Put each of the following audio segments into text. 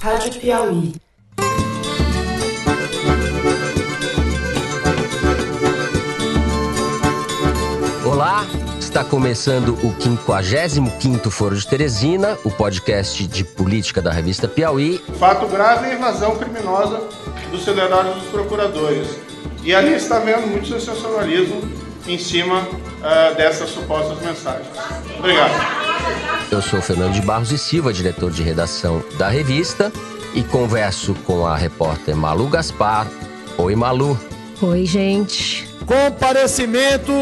Rádio Piauí. Olá, está começando o 55º Foro de Teresina, o podcast de política da revista Piauí. Fato grave é a invasão criminosa dos celulares dos procuradores. E ali está vendo muito sensacionalismo em cima uh, dessas supostas mensagens. Obrigado. Eu sou Fernando de Barros e Silva, diretor de redação da revista, e converso com a repórter Malu Gaspar. Oi, Malu. Oi, gente. Comparecimento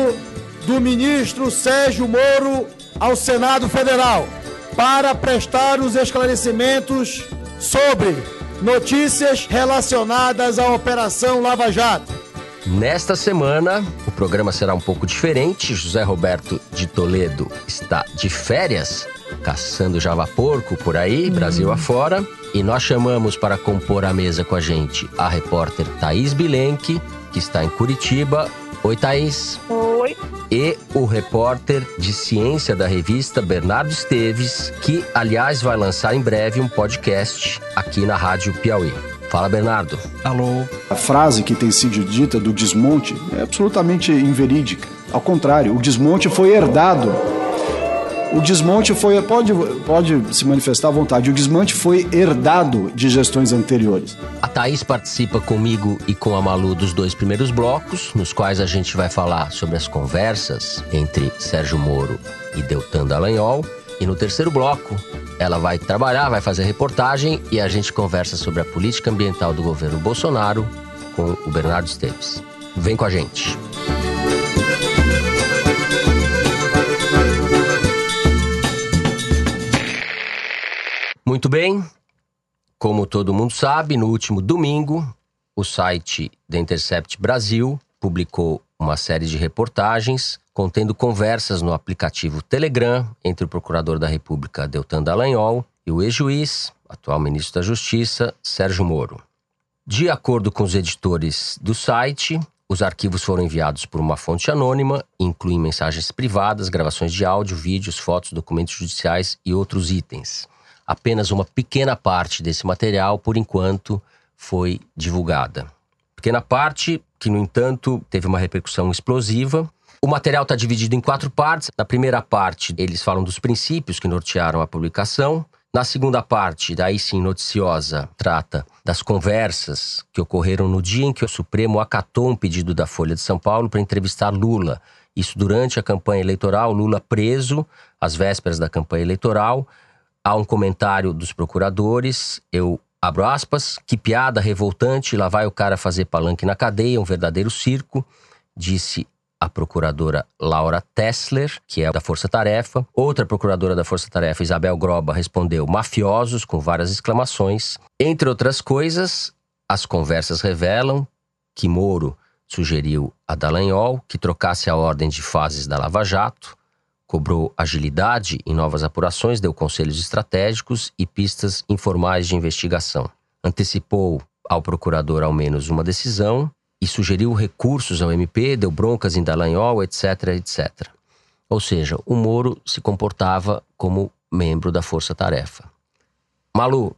do ministro Sérgio Moro ao Senado Federal para prestar os esclarecimentos sobre notícias relacionadas à Operação Lava Jato. Nesta semana, o programa será um pouco diferente. José Roberto de Toledo está de férias, caçando java porco por aí, hum. Brasil afora. E nós chamamos para compor a mesa com a gente a repórter Thaís Bilenque, que está em Curitiba. Oi, Thaís. Oi. E o repórter de ciência da revista Bernardo Esteves, que, aliás, vai lançar em breve um podcast aqui na Rádio Piauí. Fala, Bernardo. Alô. A frase que tem sido dita do desmonte é absolutamente inverídica. Ao contrário, o desmonte foi herdado. O desmonte foi. Pode, pode se manifestar à vontade. O desmonte foi herdado de gestões anteriores. A Thaís participa comigo e com a Malu dos dois primeiros blocos, nos quais a gente vai falar sobre as conversas entre Sérgio Moro e Deltan Dallagnol. E no terceiro bloco, ela vai trabalhar, vai fazer reportagem e a gente conversa sobre a política ambiental do governo Bolsonaro com o Bernardo Esteves. Vem com a gente. Muito bem. Como todo mundo sabe, no último domingo, o site The Intercept Brasil publicou uma série de reportagens contendo conversas no aplicativo Telegram entre o procurador da República Deltan Dallagnol e o ex-juiz, atual ministro da Justiça, Sérgio Moro. De acordo com os editores do site, os arquivos foram enviados por uma fonte anônima incluem mensagens privadas, gravações de áudio, vídeos, fotos, documentos judiciais e outros itens. Apenas uma pequena parte desse material, por enquanto, foi divulgada. Pequena parte que, no entanto, teve uma repercussão explosiva o material está dividido em quatro partes. Na primeira parte, eles falam dos princípios que nortearam a publicação. Na segunda parte, daí sim noticiosa, trata das conversas que ocorreram no dia em que o Supremo acatou um pedido da Folha de São Paulo para entrevistar Lula. Isso durante a campanha eleitoral, Lula preso às vésperas da campanha eleitoral. Há um comentário dos procuradores, eu abro aspas, que piada revoltante, lá vai o cara fazer palanque na cadeia, um verdadeiro circo, disse a procuradora Laura Tessler, que é da Força Tarefa. Outra procuradora da Força Tarefa, Isabel Groba, respondeu mafiosos, com várias exclamações. Entre outras coisas, as conversas revelam que Moro sugeriu a Dallagnol que trocasse a ordem de fases da Lava Jato, cobrou agilidade em novas apurações, deu conselhos estratégicos e pistas informais de investigação. Antecipou ao procurador ao menos uma decisão e sugeriu recursos ao MP, deu broncas em Dallagnol, etc, etc. Ou seja, o Moro se comportava como membro da Força Tarefa. Malu,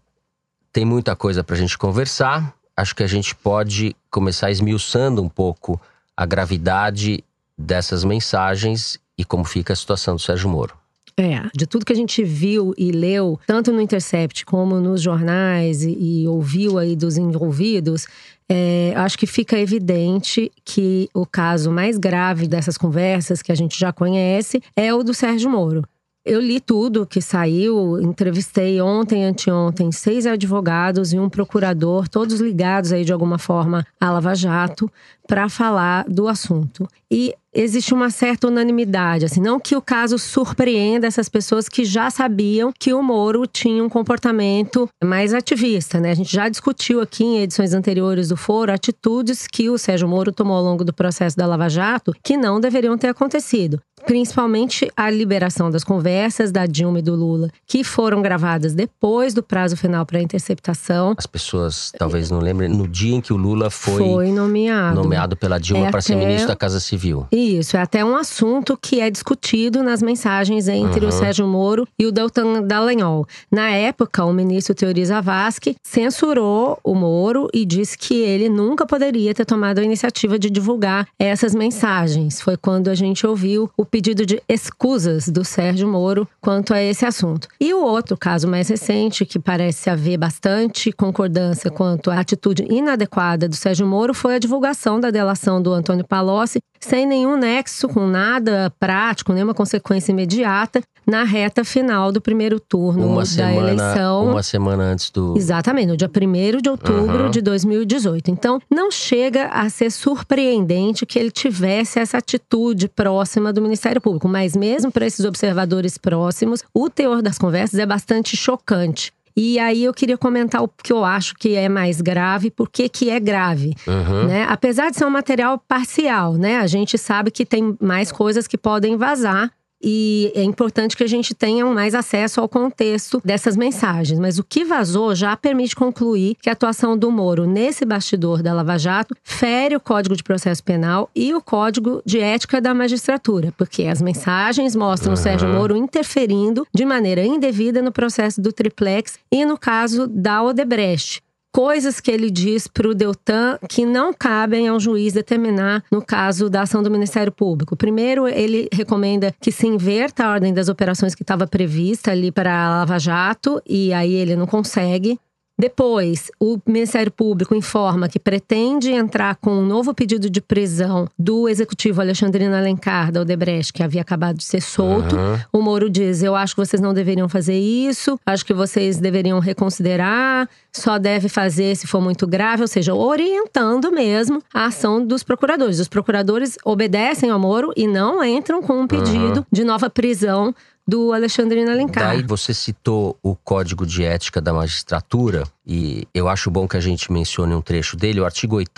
tem muita coisa para a gente conversar. Acho que a gente pode começar esmiuçando um pouco a gravidade dessas mensagens e como fica a situação do Sérgio Moro. É, de tudo que a gente viu e leu, tanto no Intercept como nos jornais e, e ouviu aí dos envolvidos, é, acho que fica evidente que o caso mais grave dessas conversas que a gente já conhece é o do Sérgio Moro. Eu li tudo que saiu, entrevistei ontem, anteontem, seis advogados e um procurador, todos ligados aí de alguma forma à Lava Jato, para falar do assunto. E existe uma certa unanimidade, assim, não que o caso surpreenda essas pessoas que já sabiam que o Moro tinha um comportamento mais ativista, né? A gente já discutiu aqui em edições anteriores do Foro atitudes que o Sérgio Moro tomou ao longo do processo da Lava Jato que não deveriam ter acontecido. Principalmente a liberação das conversas da Dilma e do Lula, que foram gravadas depois do prazo final para interceptação. As pessoas talvez não lembrem, no dia em que o Lula foi, foi nomeado, nomeado pela Dilma é para ser ministro da Casa Civil. Isso, é até um assunto que é discutido nas mensagens entre uhum. o Sérgio Moro e o Deltan Dallagnol. Na época, o ministro Teori Zavascki censurou o Moro e disse que ele nunca poderia ter tomado a iniciativa de divulgar essas mensagens. Foi quando a gente ouviu o pedido de escusas do Sérgio Moro quanto a esse assunto. E o outro caso mais recente, que parece haver bastante concordância quanto à atitude inadequada do Sérgio Moro, foi a divulgação da delação do Antônio Palocci sem nenhum nexo com nada prático, nenhuma consequência imediata, na reta final do primeiro turno uma da semana, eleição. Uma semana antes do. Exatamente, no dia 1 de outubro uhum. de 2018. Então, não chega a ser surpreendente que ele tivesse essa atitude próxima do Ministério Público, mas mesmo para esses observadores próximos, o teor das conversas é bastante chocante. E aí eu queria comentar o que eu acho que é mais grave, por que que é grave, uhum. né? Apesar de ser um material parcial, né? A gente sabe que tem mais coisas que podem vazar e é importante que a gente tenha mais acesso ao contexto dessas mensagens. Mas o que vazou já permite concluir que a atuação do Moro nesse bastidor da Lava Jato fere o Código de Processo Penal e o Código de Ética da Magistratura, porque as mensagens mostram uhum. o Sérgio Moro interferindo de maneira indevida no processo do triplex e no caso da Odebrecht coisas que ele diz para o Deltan que não cabem ao juiz determinar no caso da ação do Ministério Público. Primeiro, ele recomenda que se inverta a ordem das operações que estava prevista ali para a Lava Jato, e aí ele não consegue. Depois, o Ministério Público informa que pretende entrar com um novo pedido de prisão do executivo Alexandrino Alencar, da Odebrecht, que havia acabado de ser solto. Uhum. O Moro diz: Eu acho que vocês não deveriam fazer isso, acho que vocês deveriam reconsiderar, só deve fazer se for muito grave, ou seja, orientando mesmo a ação dos procuradores. Os procuradores obedecem ao Moro e não entram com um pedido uhum. de nova prisão do Alexandrino Alencar. Daí você citou o Código de Ética da Magistratura, e eu acho bom que a gente mencione um trecho dele. O artigo 8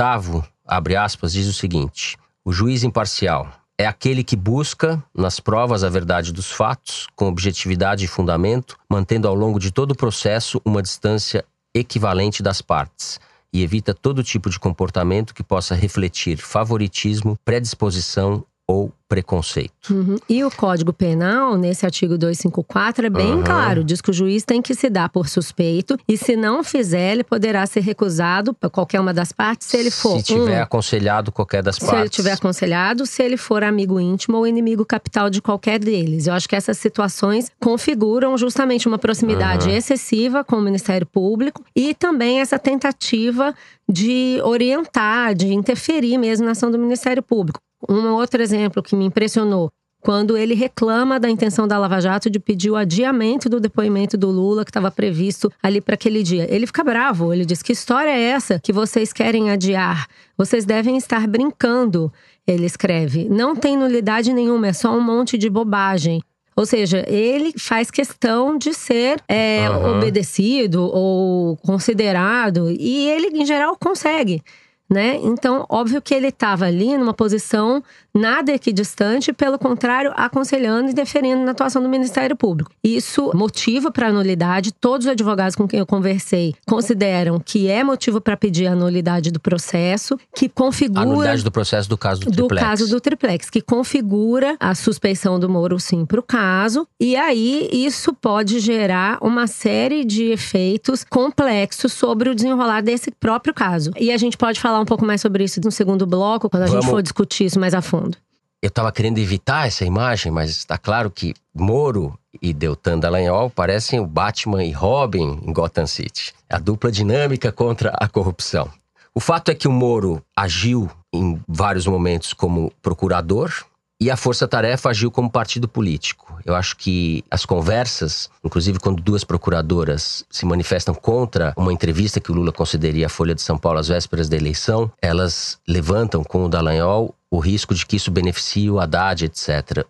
abre aspas, diz o seguinte: O juiz imparcial é aquele que busca, nas provas, a verdade dos fatos, com objetividade e fundamento, mantendo ao longo de todo o processo uma distância equivalente das partes e evita todo tipo de comportamento que possa refletir favoritismo, predisposição ou preconceito. Uhum. E o Código Penal, nesse artigo 254, é bem uhum. claro: diz que o juiz tem que se dar por suspeito e, se não fizer, ele poderá ser recusado para qualquer uma das partes se ele for. Se tiver um, aconselhado qualquer das se partes. Se ele tiver aconselhado, se ele for amigo íntimo ou inimigo capital de qualquer deles. Eu acho que essas situações configuram justamente uma proximidade uhum. excessiva com o Ministério Público e também essa tentativa de orientar, de interferir mesmo na ação do Ministério Público. Um outro exemplo que me impressionou quando ele reclama da intenção da Lava Jato de pedir o adiamento do depoimento do Lula que estava previsto ali para aquele dia. Ele fica bravo, ele diz: "Que história é essa que vocês querem adiar? Vocês devem estar brincando". Ele escreve: "Não tem nulidade nenhuma, é só um monte de bobagem". Ou seja, ele faz questão de ser é, uhum. obedecido ou considerado, e ele, em geral, consegue né? Então, óbvio que ele estava ali numa posição nada equidistante, pelo contrário, aconselhando e deferindo na atuação do Ministério Público. Isso motivo para a nulidade. Todos os advogados com quem eu conversei consideram que é motivo para pedir a nulidade do processo, que configura. A nulidade do processo do caso do, do triplex. Do caso do triplex, que configura a suspeição do Moro sim para o caso. E aí, isso pode gerar uma série de efeitos complexos sobre o desenrolar desse próprio caso. E a gente pode falar um pouco mais sobre isso no segundo bloco, quando a Vamos. gente for discutir isso mais a fundo. Eu estava querendo evitar essa imagem, mas está claro que Moro e Deltan Dallagnol parecem o Batman e Robin em Gotham City. A dupla dinâmica contra a corrupção. O fato é que o Moro agiu em vários momentos como procurador e a Força Tarefa agiu como partido político. Eu acho que as conversas, inclusive quando duas procuradoras se manifestam contra uma entrevista que o Lula concederia à Folha de São Paulo às vésperas da eleição, elas levantam com o Dallagnol o risco de que isso beneficie o Haddad, etc.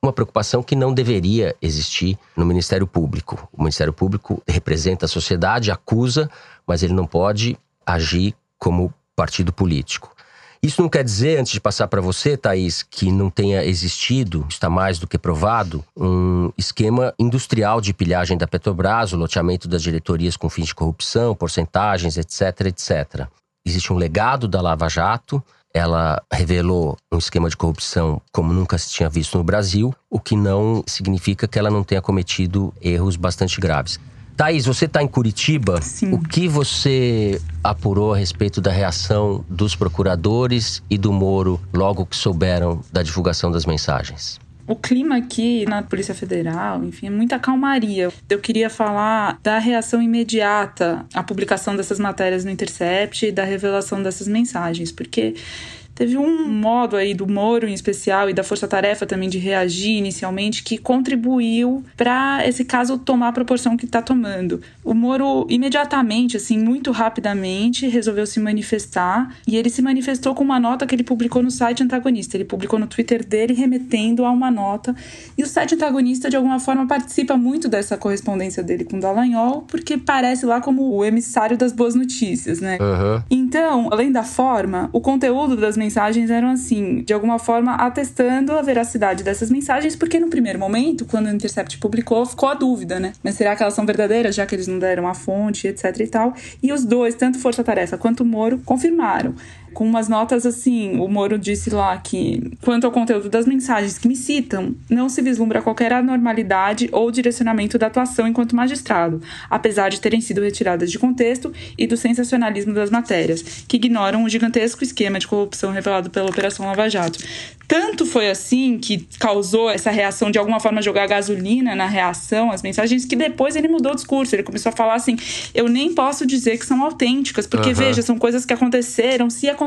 Uma preocupação que não deveria existir no Ministério Público. O Ministério Público representa a sociedade, acusa, mas ele não pode agir como partido político. Isso não quer dizer, antes de passar para você, Thaís, que não tenha existido, está mais do que provado, um esquema industrial de pilhagem da Petrobras, o loteamento das diretorias com fins de corrupção, porcentagens, etc, etc. Existe um legado da Lava Jato ela revelou um esquema de corrupção como nunca se tinha visto no Brasil, o que não significa que ela não tenha cometido erros bastante graves. Thaís, você está em Curitiba. Sim. O que você apurou a respeito da reação dos procuradores e do Moro logo que souberam da divulgação das mensagens? O clima aqui na Polícia Federal, enfim, é muita calmaria. Eu queria falar da reação imediata à publicação dessas matérias no Intercept e da revelação dessas mensagens, porque Teve um modo aí do Moro em especial e da Força Tarefa também de reagir inicialmente que contribuiu para esse caso tomar a proporção que está tomando. O Moro imediatamente, assim, muito rapidamente, resolveu se manifestar e ele se manifestou com uma nota que ele publicou no site antagonista. Ele publicou no Twitter dele remetendo a uma nota e o site antagonista de alguma forma participa muito dessa correspondência dele com o Dallagnol porque parece lá como o emissário das boas notícias, né? Uhum. Então, além da forma, o conteúdo das mensagens mensagens eram assim, de alguma forma atestando a veracidade dessas mensagens, porque no primeiro momento, quando o Intercept publicou, ficou a dúvida, né? Mas será que elas são verdadeiras, já que eles não deram a fonte, etc e tal? E os dois, tanto Força Tarefa quanto Moro, confirmaram com umas notas assim. O Moro disse lá que, quanto ao conteúdo das mensagens que me citam, não se vislumbra qualquer anormalidade ou direcionamento da atuação enquanto magistrado, apesar de terem sido retiradas de contexto e do sensacionalismo das matérias, que ignoram o gigantesco esquema de corrupção revelado pela Operação Lava Jato. Tanto foi assim que causou essa reação de alguma forma jogar gasolina na reação às mensagens que depois ele mudou o discurso. Ele começou a falar assim: eu nem posso dizer que são autênticas, porque uhum. veja, são coisas que aconteceram, se aconteceram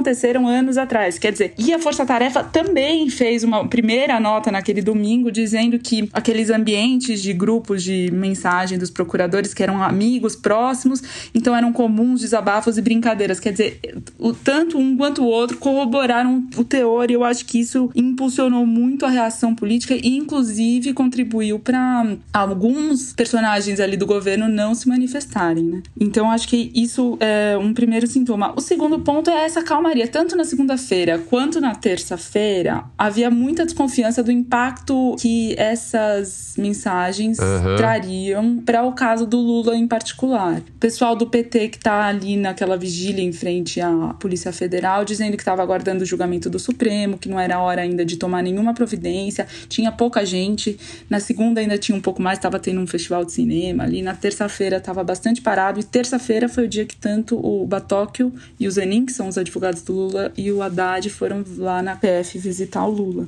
anos atrás. Quer dizer, e a Força Tarefa também fez uma primeira nota naquele domingo dizendo que aqueles ambientes de grupos de mensagem dos procuradores que eram amigos próximos, então eram comuns desabafos e brincadeiras. Quer dizer, o, tanto um quanto o outro corroboraram o teor e eu acho que isso impulsionou muito a reação política e, inclusive, contribuiu para alguns personagens ali do governo não se manifestarem, né? Então, acho que isso é um primeiro sintoma. O segundo ponto é essa calmaria. Tanto na segunda-feira quanto na terça-feira, havia muita desconfiança do impacto que essas mensagens uhum. trariam para o caso do Lula em particular. O pessoal do PT que está ali naquela vigília em frente à Polícia Federal, dizendo que estava aguardando o julgamento do Supremo, que não era hora ainda de tomar nenhuma providência, tinha pouca gente. Na segunda ainda tinha um pouco mais, estava tendo um festival de cinema ali. Na terça-feira estava bastante parado e terça-feira foi o dia que tanto o Batóquio e o Zenin, que são os advogados do Lula, e o Haddad foram lá na PF visitar o Lula.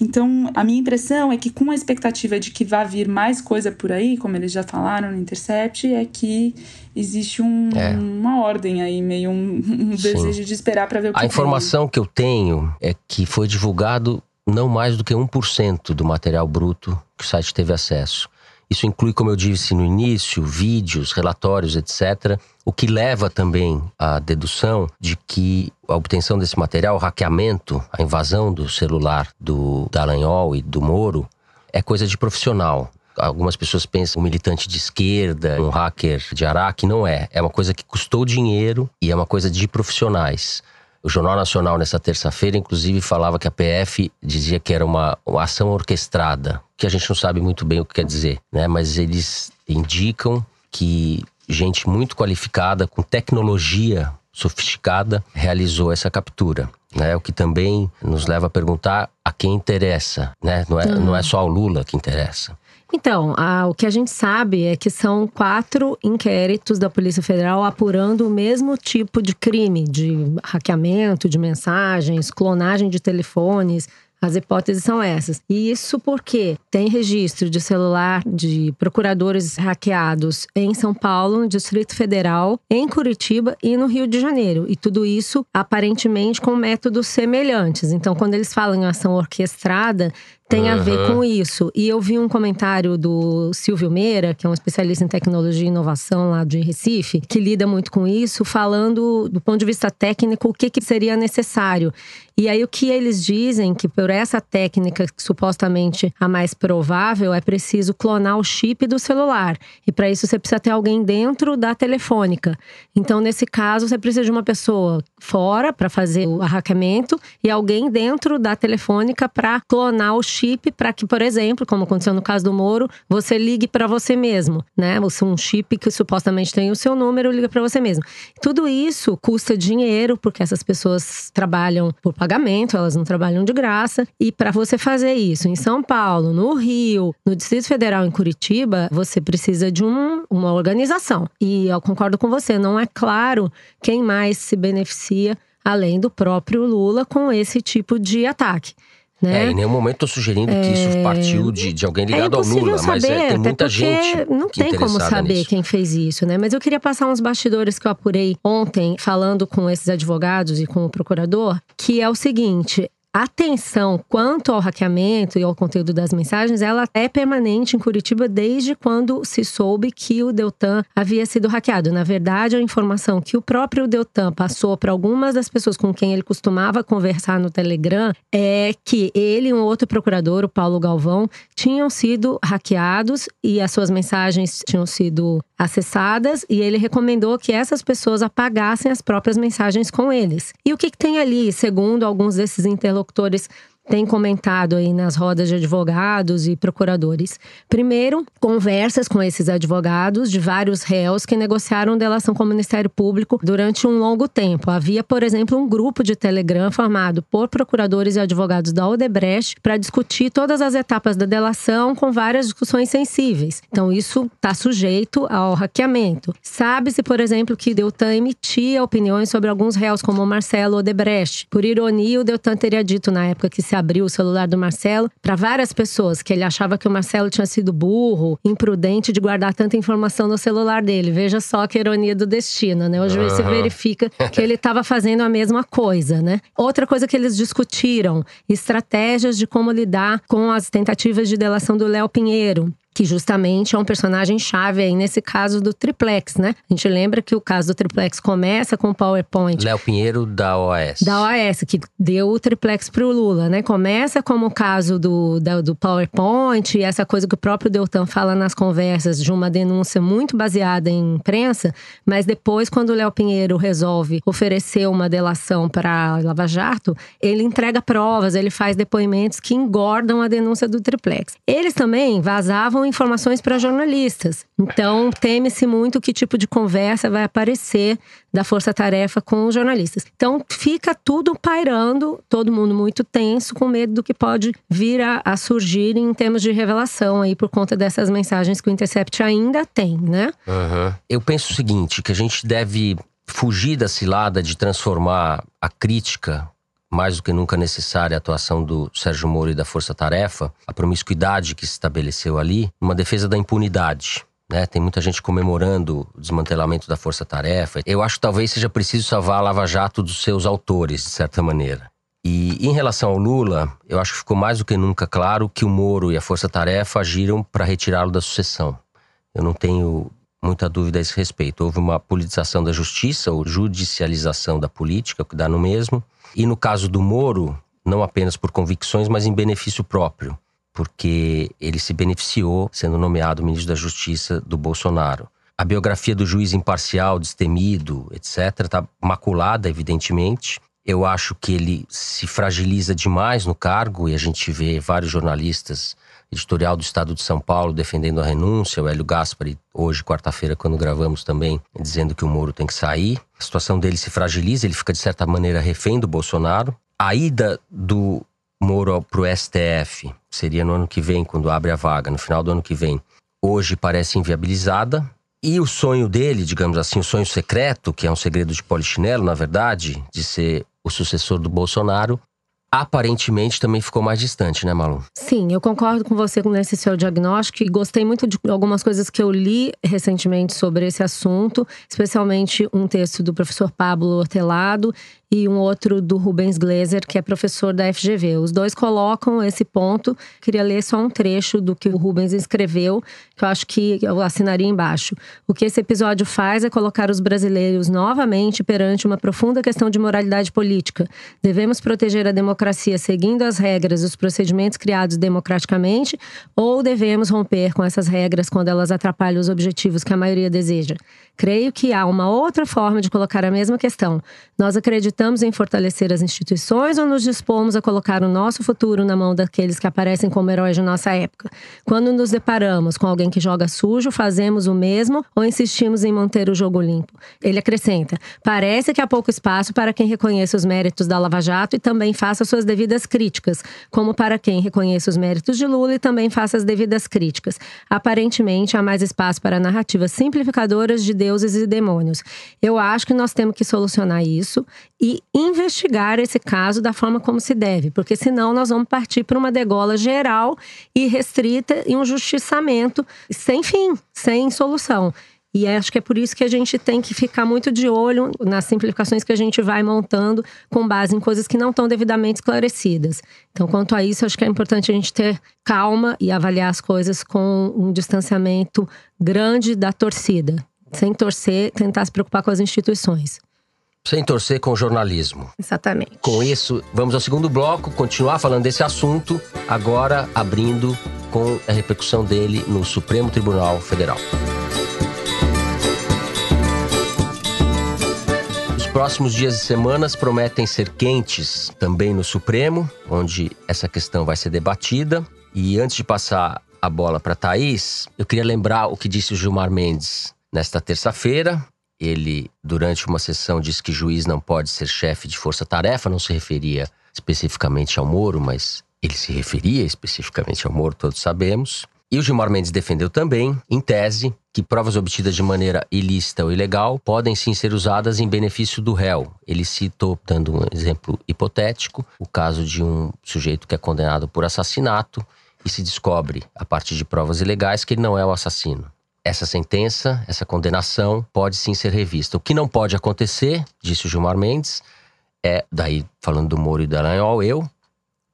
Então, a minha impressão é que, com a expectativa de que vá vir mais coisa por aí, como eles já falaram no Intercept, é que existe um, é. uma ordem aí, meio um, um desejo de esperar para ver o que A informação que eu tenho é que foi divulgado não mais do que 1% do material bruto que o site teve acesso. Isso inclui, como eu disse no início, vídeos, relatórios, etc. O que leva também à dedução de que a obtenção desse material, o hackeamento, a invasão do celular do Dallagnol e do Moro, é coisa de profissional. Algumas pessoas pensam um militante de esquerda, um hacker de Araque. Não é. É uma coisa que custou dinheiro e é uma coisa de profissionais. O Jornal Nacional, nessa terça-feira, inclusive, falava que a PF dizia que era uma, uma, ação orquestrada, que a gente não sabe muito bem o que quer dizer, né? Mas eles indicam que gente muito qualificada, com tecnologia sofisticada, realizou essa captura. Né, o que também nos leva a perguntar a quem interessa, né? Não é, uhum. não é só o Lula que interessa. Então, a, o que a gente sabe é que são quatro inquéritos da Polícia Federal apurando o mesmo tipo de crime, de hackeamento de mensagens, clonagem de telefones, as hipóteses são essas. E isso porque tem registro de celular de procuradores hackeados em São Paulo, no Distrito Federal, em Curitiba e no Rio de Janeiro. E tudo isso aparentemente com métodos semelhantes. Então, quando eles falam em ação orquestrada, tem uhum. a ver com isso. E eu vi um comentário do Silvio Meira, que é um especialista em tecnologia e inovação lá de Recife, que lida muito com isso, falando do ponto de vista técnico o que, que seria necessário. E aí o que eles dizem que por essa técnica supostamente a mais provável é preciso clonar o chip do celular. E para isso você precisa ter alguém dentro da telefônica. Então nesse caso você precisa de uma pessoa fora para fazer o hackeamento e alguém dentro da telefônica para clonar o chip chip para que, por exemplo, como aconteceu no caso do Moro, você ligue para você mesmo, né? Você um chip que supostamente tem o seu número liga para você mesmo. Tudo isso custa dinheiro porque essas pessoas trabalham por pagamento, elas não trabalham de graça. E para você fazer isso em São Paulo, no Rio, no Distrito Federal, em Curitiba, você precisa de um, uma organização. E eu concordo com você, não é claro quem mais se beneficia além do próprio Lula com esse tipo de ataque. Né? É, em nenhum momento estou sugerindo que isso É, partiu de, de alguém ligado é ao Lula, saber, mas é, tem muita gente. Não tem como saber nisso. quem fez isso, né? Mas eu queria passar uns bastidores que eu apurei ontem, falando com esses advogados e com o procurador, que é o seguinte. A tensão quanto ao hackeamento e ao conteúdo das mensagens, ela é permanente em Curitiba desde quando se soube que o Deltan havia sido hackeado. Na verdade, a informação que o próprio Deltan passou para algumas das pessoas com quem ele costumava conversar no Telegram é que ele e um outro procurador, o Paulo Galvão, tinham sido hackeados e as suas mensagens tinham sido acessadas e ele recomendou que essas pessoas apagassem as próprias mensagens com eles. E o que, que tem ali, segundo alguns desses interlocutores interlocutores têm comentado aí nas rodas de advogados e procuradores. Primeiro, conversas com esses advogados de vários réus que negociaram delação com o Ministério Público durante um longo tempo. Havia, por exemplo, um grupo de Telegram formado por procuradores e advogados da Odebrecht para discutir todas as etapas da delação com várias discussões sensíveis. Então, isso está sujeito ao hackeamento. Sabe-se, por exemplo, que Deltan emitia opiniões sobre alguns réus, como Marcelo Odebrecht. Por ironia, o Deltan teria dito na época que se abriu o celular do Marcelo para várias pessoas que ele achava que o Marcelo tinha sido burro, imprudente de guardar tanta informação no celular dele. Veja só que ironia do destino, né? Hoje se Aham. verifica que ele estava fazendo a mesma coisa, né? Outra coisa que eles discutiram, estratégias de como lidar com as tentativas de delação do Léo Pinheiro. Que justamente é um personagem chave aí nesse caso do triplex, né? A gente lembra que o caso do triplex começa com o PowerPoint Léo Pinheiro da OAS. da OAS, que deu o triplex pro Lula, né? Começa como o caso do, da- do PowerPoint, e essa coisa que o próprio Deltan fala nas conversas de uma denúncia muito baseada em imprensa, mas depois, quando o Léo Pinheiro resolve oferecer uma delação para Lava Jato, ele entrega provas, ele faz depoimentos que engordam a denúncia do triplex. Eles também vazavam informações para jornalistas. Então, teme-se muito que tipo de conversa vai aparecer da Força Tarefa com os jornalistas. Então, fica tudo pairando, todo mundo muito tenso, com medo do que pode vir a, a surgir em termos de revelação aí por conta dessas mensagens que o Intercept ainda tem, né? Aham. Eu penso o seguinte, que a gente deve fugir da cilada de transformar a crítica mais do que nunca necessária a atuação do Sérgio Moro e da Força Tarefa, a promiscuidade que se estabeleceu ali, numa defesa da impunidade. Né? Tem muita gente comemorando o desmantelamento da Força Tarefa. Eu acho que talvez seja preciso salvar a Lava Jato dos seus autores, de certa maneira. E em relação ao Lula, eu acho que ficou mais do que nunca claro que o Moro e a Força Tarefa agiram para retirá-lo da sucessão. Eu não tenho muita dúvida a esse respeito. Houve uma politização da justiça, ou judicialização da política, que dá no mesmo. E no caso do Moro, não apenas por convicções, mas em benefício próprio, porque ele se beneficiou sendo nomeado ministro da Justiça do Bolsonaro. A biografia do juiz imparcial, destemido, etc., está maculada, evidentemente. Eu acho que ele se fragiliza demais no cargo e a gente vê vários jornalistas editorial do Estado de São Paulo defendendo a renúncia, o Hélio Gaspari, hoje, quarta-feira, quando gravamos também, dizendo que o Moro tem que sair. A situação dele se fragiliza, ele fica, de certa maneira, refém do Bolsonaro. A ida do Moro para o STF seria no ano que vem, quando abre a vaga, no final do ano que vem. Hoje parece inviabilizada. E o sonho dele, digamos assim, o sonho secreto, que é um segredo de polichinelo, na verdade, de ser o sucessor do Bolsonaro, aparentemente também ficou mais distante, né, Malu? Sim, eu concordo com você nesse seu diagnóstico e gostei muito de algumas coisas que eu li recentemente sobre esse assunto, especialmente um texto do professor Pablo Hortelado e um outro do Rubens Glazer, que é professor da FGV. Os dois colocam esse ponto. Queria ler só um trecho do que o Rubens escreveu, que eu acho que eu assinaria embaixo. O que esse episódio faz é colocar os brasileiros novamente perante uma profunda questão de moralidade política. Devemos proteger a democracia seguindo as regras e os procedimentos criados democraticamente, ou devemos romper com essas regras quando elas atrapalham os objetivos que a maioria deseja? Creio que há uma outra forma de colocar a mesma questão. Nós acreditamos em fortalecer as instituições ou nos dispomos a colocar o nosso futuro na mão daqueles que aparecem como heróis de nossa época? Quando nos deparamos com alguém que joga sujo, fazemos o mesmo ou insistimos em manter o jogo limpo? Ele acrescenta: parece que há pouco espaço para quem reconheça os méritos da Lava Jato e também faça suas devidas críticas, como para quem reconheça os méritos de Lula e também faça as devidas críticas. Aparentemente, há mais espaço para narrativas simplificadoras de deuses e demônios. Eu acho que nós temos que solucionar isso e investigar esse caso da forma como se deve, porque senão nós vamos partir para uma degola geral e restrita e um justiçamento sem fim, sem solução. E acho que é por isso que a gente tem que ficar muito de olho nas simplificações que a gente vai montando com base em coisas que não estão devidamente esclarecidas. Então, quanto a isso, acho que é importante a gente ter calma e avaliar as coisas com um distanciamento grande da torcida. Sem torcer, tentar se preocupar com as instituições. Sem torcer com o jornalismo. Exatamente. Com isso, vamos ao segundo bloco, continuar falando desse assunto, agora abrindo com a repercussão dele no Supremo Tribunal Federal. Os próximos dias e semanas prometem ser quentes também no Supremo, onde essa questão vai ser debatida. E antes de passar a bola para Thaís, eu queria lembrar o que disse o Gilmar Mendes nesta terça-feira. Ele, durante uma sessão, disse que juiz não pode ser chefe de força-tarefa, não se referia especificamente ao Moro, mas ele se referia especificamente ao Moro, todos sabemos. E o Gilmar Mendes defendeu também, em tese, que provas obtidas de maneira ilícita ou ilegal podem sim ser usadas em benefício do réu. Ele citou, dando um exemplo hipotético, o caso de um sujeito que é condenado por assassinato e se descobre, a partir de provas ilegais, que ele não é o assassino. Essa sentença, essa condenação, pode sim ser revista. O que não pode acontecer, disse o Gilmar Mendes, é, daí falando do Moro e do Dallagnol, eu,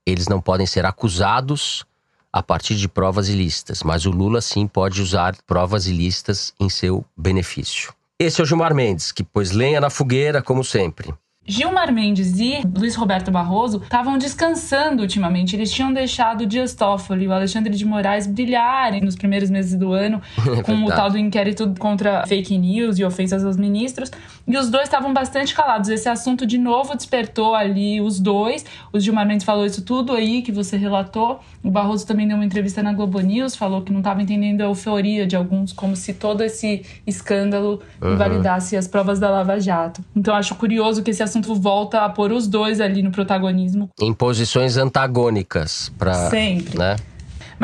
eles não podem ser acusados a partir de provas ilícitas, mas o Lula sim pode usar provas ilícitas em seu benefício. Esse é o Gilmar Mendes, que pôs lenha na fogueira, como sempre. Gilmar Mendes e Luiz Roberto Barroso estavam descansando ultimamente. Eles tinham deixado o Dias Toffoli e o Alexandre de Moraes brilharem nos primeiros meses do ano É com o tal do inquérito contra fake news e ofensas aos ministros. E os dois estavam bastante calados. Esse assunto de novo despertou ali os dois. O Gilmar Mendes falou isso tudo aí que você relatou. O Barroso também deu uma entrevista na Globo News, falou que não estava entendendo a euforia de alguns, como se todo esse escândalo invalidasse as provas da Lava Jato. Então acho curioso que esse assunto volta a pôr os dois ali no protagonismo. Em posições antagônicas para, Sempre. né?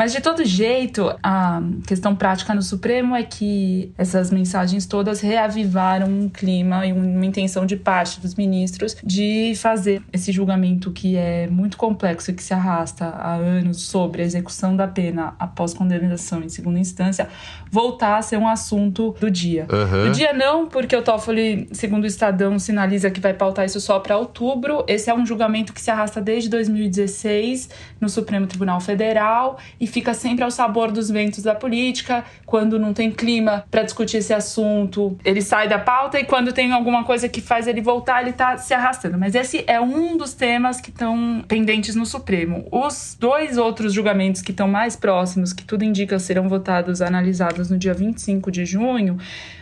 Mas de todo jeito, a questão prática no Supremo é que essas mensagens todas reavivaram um clima e uma intenção de parte dos ministros de fazer esse julgamento que é muito complexo e que se arrasta há anos sobre a execução da pena após condenação em segunda instância voltar a ser um assunto do dia. Uhum. Do dia não, porque o Toffoli, segundo o Estadão, sinaliza que vai pautar isso só para outubro. Esse é um julgamento que se arrasta desde 2016 no Supremo Tribunal Federal e fica sempre ao sabor dos ventos da política. Quando não tem clima para discutir esse assunto, ele sai da pauta e quando tem alguma coisa que faz ele voltar, ele tá se arrastando. Mas esse é um dos temas que estão pendentes no Supremo. Os dois outros julgamentos que estão mais próximos, que tudo indica serão votados, analisados no dia 25 de junho,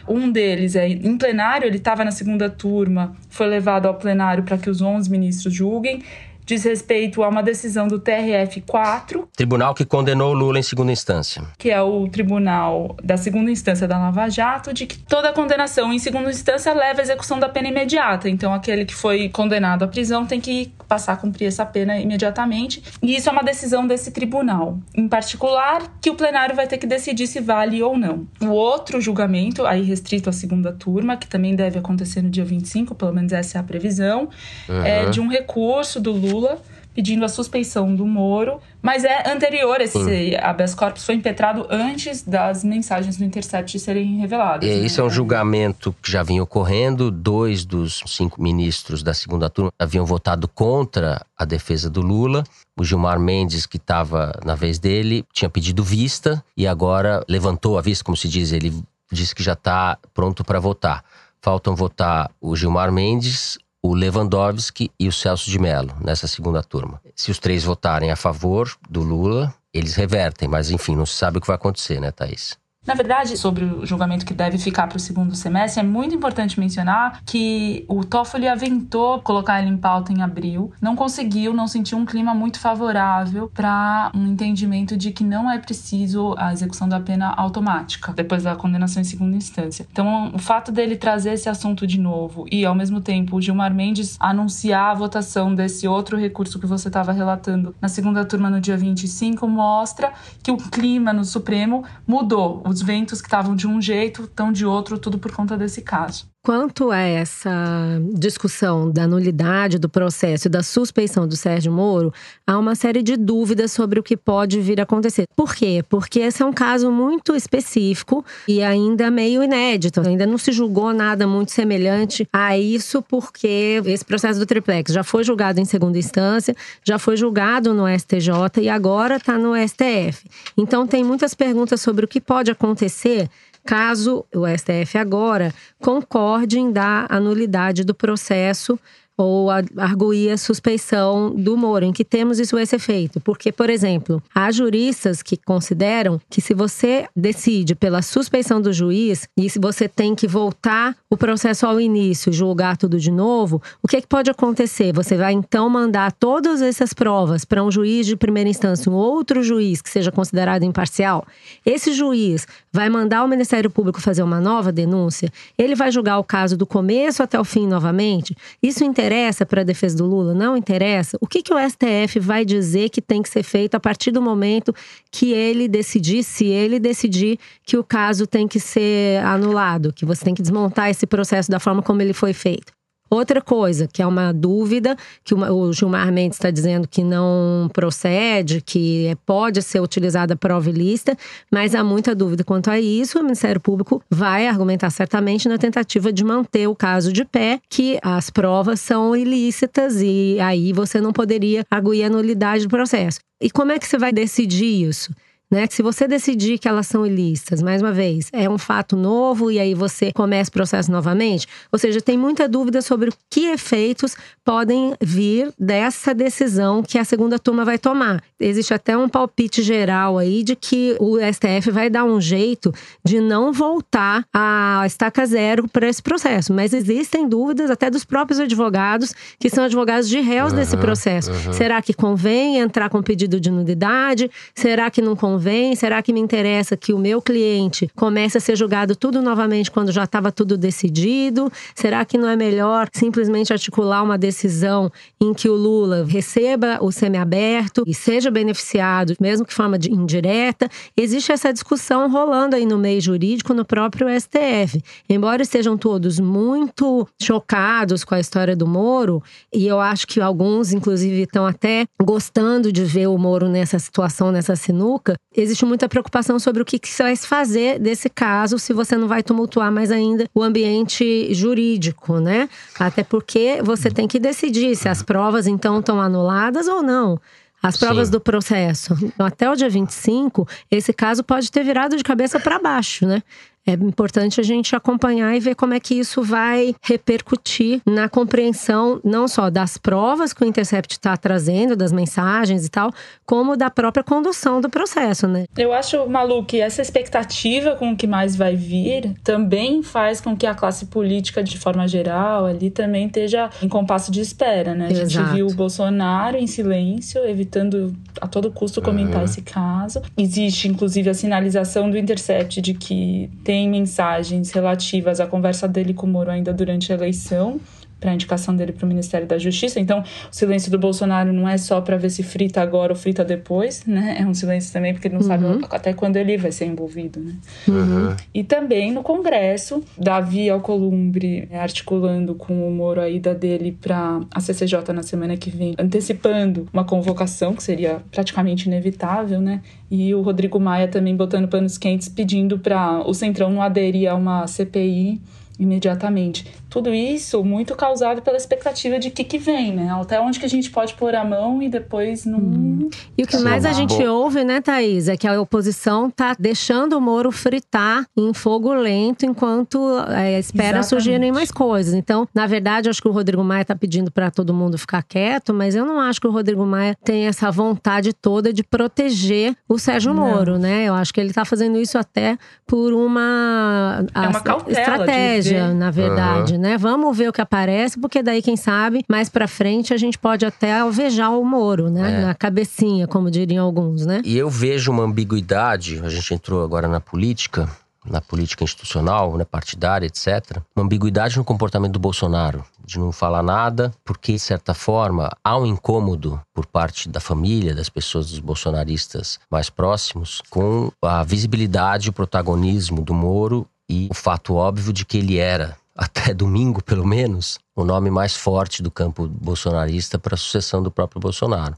um deles é em plenário, ele estava na segunda turma, foi levado ao plenário para que os 11 ministros julguem. Diz respeito a uma decisão do TRF-4, Tribunal que condenou Lula em segunda instância. que é o tribunal da segunda instância da Lava Jato, de que toda condenação em segunda instância leva à execução da pena imediata. Então, aquele que foi condenado à prisão tem que passar a cumprir essa pena imediatamente. E isso é uma decisão desse tribunal, em particular, que o plenário vai ter que decidir se vale ou não. O outro julgamento, aí restrito à segunda turma, que também deve acontecer no dia 25, pelo menos essa é a previsão, é de um recurso do Lula pedindo a suspeição do Moro, mas é anterior esse habeas corpus foi impetrado antes das mensagens do Intercept serem reveladas. E né? isso é um julgamento que já vinha ocorrendo. Dois dos cinco ministros da segunda turma haviam votado contra a defesa do Lula. O Gilmar Mendes, que estava na vez dele, tinha pedido vista e agora levantou a vista, como se diz. Ele disse que já está pronto para votar. Faltam votar o Gilmar Mendes, o Lewandowski e o Celso de Mello nessa segunda turma. Se os três votarem a favor do Lula, eles revertem, mas enfim, não se sabe o que vai acontecer, né, Thaís? Na verdade, sobre o julgamento que deve ficar para o segundo semestre, é muito importante mencionar que o Toffoli aventou colocar ele em pauta em abril, não conseguiu, não sentiu um clima muito favorável para um entendimento de que não é preciso a execução da pena automática depois da condenação em segunda instância. Então, o fato dele trazer esse assunto de novo e, ao mesmo tempo, o Gilmar Mendes anunciar a votação desse outro recurso que você estava relatando na segunda turma no dia 25 mostra que o clima no Supremo mudou. Ventos que estavam de um jeito estão de outro, tudo por conta desse caso. Quanto a essa discussão da nulidade do processo e da suspeição do Sérgio Moro, há uma série de dúvidas sobre o que pode vir a acontecer. Por quê? Porque esse é um caso muito específico e ainda meio inédito. Ainda não se julgou nada muito semelhante a isso, porque esse processo do triplex já foi julgado em segunda instância, já foi julgado no STJ e agora está no STF. Então, tem muitas perguntas sobre o que pode acontecer caso o STF agora concorde em dar a nulidade do processo ou arguir a suspeição do Moro, em que temos isso esse efeito. Porque, por exemplo, há juristas que consideram que se você decide pela suspeição do juiz e se você tem que voltar o processo ao início julgar tudo de novo, o que, é que pode acontecer? Você vai então mandar todas essas provas para um juiz de primeira instância, um outro juiz que seja considerado imparcial. Esse juiz vai mandar o Ministério Público fazer uma nova denúncia, ele vai julgar o caso do começo até o fim novamente. Isso interessa interessa para a defesa do Lula? Não interessa? O que, que o STF vai dizer que tem que ser feito a partir do momento que ele decidir, se ele decidir que o caso tem que ser anulado, que você tem que desmontar esse processo da forma como ele foi feito? Outra coisa, que é uma dúvida, que o Gilmar Mendes está dizendo que não procede, que pode ser utilizada prova ilícita, mas há muita dúvida quanto a isso. O Ministério Público vai argumentar certamente na tentativa de manter o caso de pé, que as provas são ilícitas e aí você não poderia arguir a nulidade do processo. E como é que você vai decidir isso? Né? Se você decidir que elas são ilícitas, mais uma vez, é um fato novo e aí você começa o processo novamente, ou seja, tem muita dúvida sobre que efeitos podem vir dessa decisão que a segunda turma vai tomar. Existe até um palpite geral aí de que o STF vai dar um jeito de não voltar a estaca zero para esse processo, mas existem dúvidas até dos próprios advogados, que são advogados de réus uhum, desse processo. Uhum. Será que convém entrar com pedido de nulidade? Será que não convém? Convém? Será que me interessa que o meu cliente comece a ser julgado tudo novamente quando já estava tudo decidido? Será que não é melhor simplesmente articular uma decisão em que o Lula receba o semiaberto e seja beneficiado, mesmo que de forma indireta? Existe essa discussão rolando aí no meio jurídico, no próprio STF. Embora estejam todos muito chocados com a história do Moro, e eu acho que alguns, inclusive, estão até gostando de ver o Moro nessa situação, nessa sinuca, existe muita preocupação sobre o que, que vai se fazer desse caso se você não vai tumultuar mais ainda o ambiente jurídico, né? Até porque você tem que decidir se as provas então estão anuladas ou não. As provas Sim. do processo. Então, até o dia 25, esse caso pode ter virado de cabeça para baixo, né? É importante a gente acompanhar e ver como é que isso vai repercutir na compreensão não só das provas que o Intercept está trazendo, das mensagens e tal, como da própria condução do processo, né? Eu acho, Malu, que essa expectativa com o que mais vai vir também faz com que a classe política, de forma geral, ali também esteja em compasso de espera, né? A gente Exato. viu o Bolsonaro em silêncio, evitando a todo custo comentar uhum. esse caso. Existe, inclusive, a sinalização do Intercept de que tem mensagens relativas à conversa dele com o Moro ainda durante a eleição para a indicação dele para o Ministério da Justiça. Então, o silêncio do Bolsonaro não é só para ver se frita agora ou frita depois, né? É um silêncio também porque ele não uhum. sabe até quando ele vai ser envolvido, né? Uhum. E também no Congresso, Davi Alcolumbre é, articulando com o Moro a ida dele para a CCJ na semana que vem, antecipando uma convocação que seria praticamente inevitável, né? E o Rodrigo Maia também botando panos quentes pedindo para o Centrão não aderir a uma CPI imediatamente. Tudo isso muito causado pela expectativa de que que vem, né? Até onde que a gente pode pôr a mão e depois não. Hum. E o que mais a gente ouve, né, Thaís, é que a oposição tá deixando o Moro fritar em fogo lento enquanto é, espera Exatamente. surgirem mais coisas. Então, na verdade, acho que o Rodrigo Maia tá pedindo para todo mundo ficar quieto, mas eu não acho que o Rodrigo Maia tem essa vontade toda de proteger o Sérgio não. Moro, né? Eu acho que ele tá fazendo isso até por uma, é uma cautela, estratégia, na verdade, uhum. né? Vamos ver o que aparece, porque daí, quem sabe, mais pra frente a gente pode até alvejar o Moro, né? É. Na cabecinha, como diriam alguns, né? E eu vejo uma ambiguidade, a gente entrou agora na política, na política institucional, né, partidária, etc. Uma ambiguidade no comportamento do Bolsonaro, de não falar nada, porque, de certa forma, há um incômodo por parte da família, das pessoas dos bolsonaristas mais próximos, com a visibilidade e o protagonismo do Moro e o fato óbvio de que ele era, até domingo pelo menos, o nome mais forte do campo bolsonarista para a sucessão do próprio Bolsonaro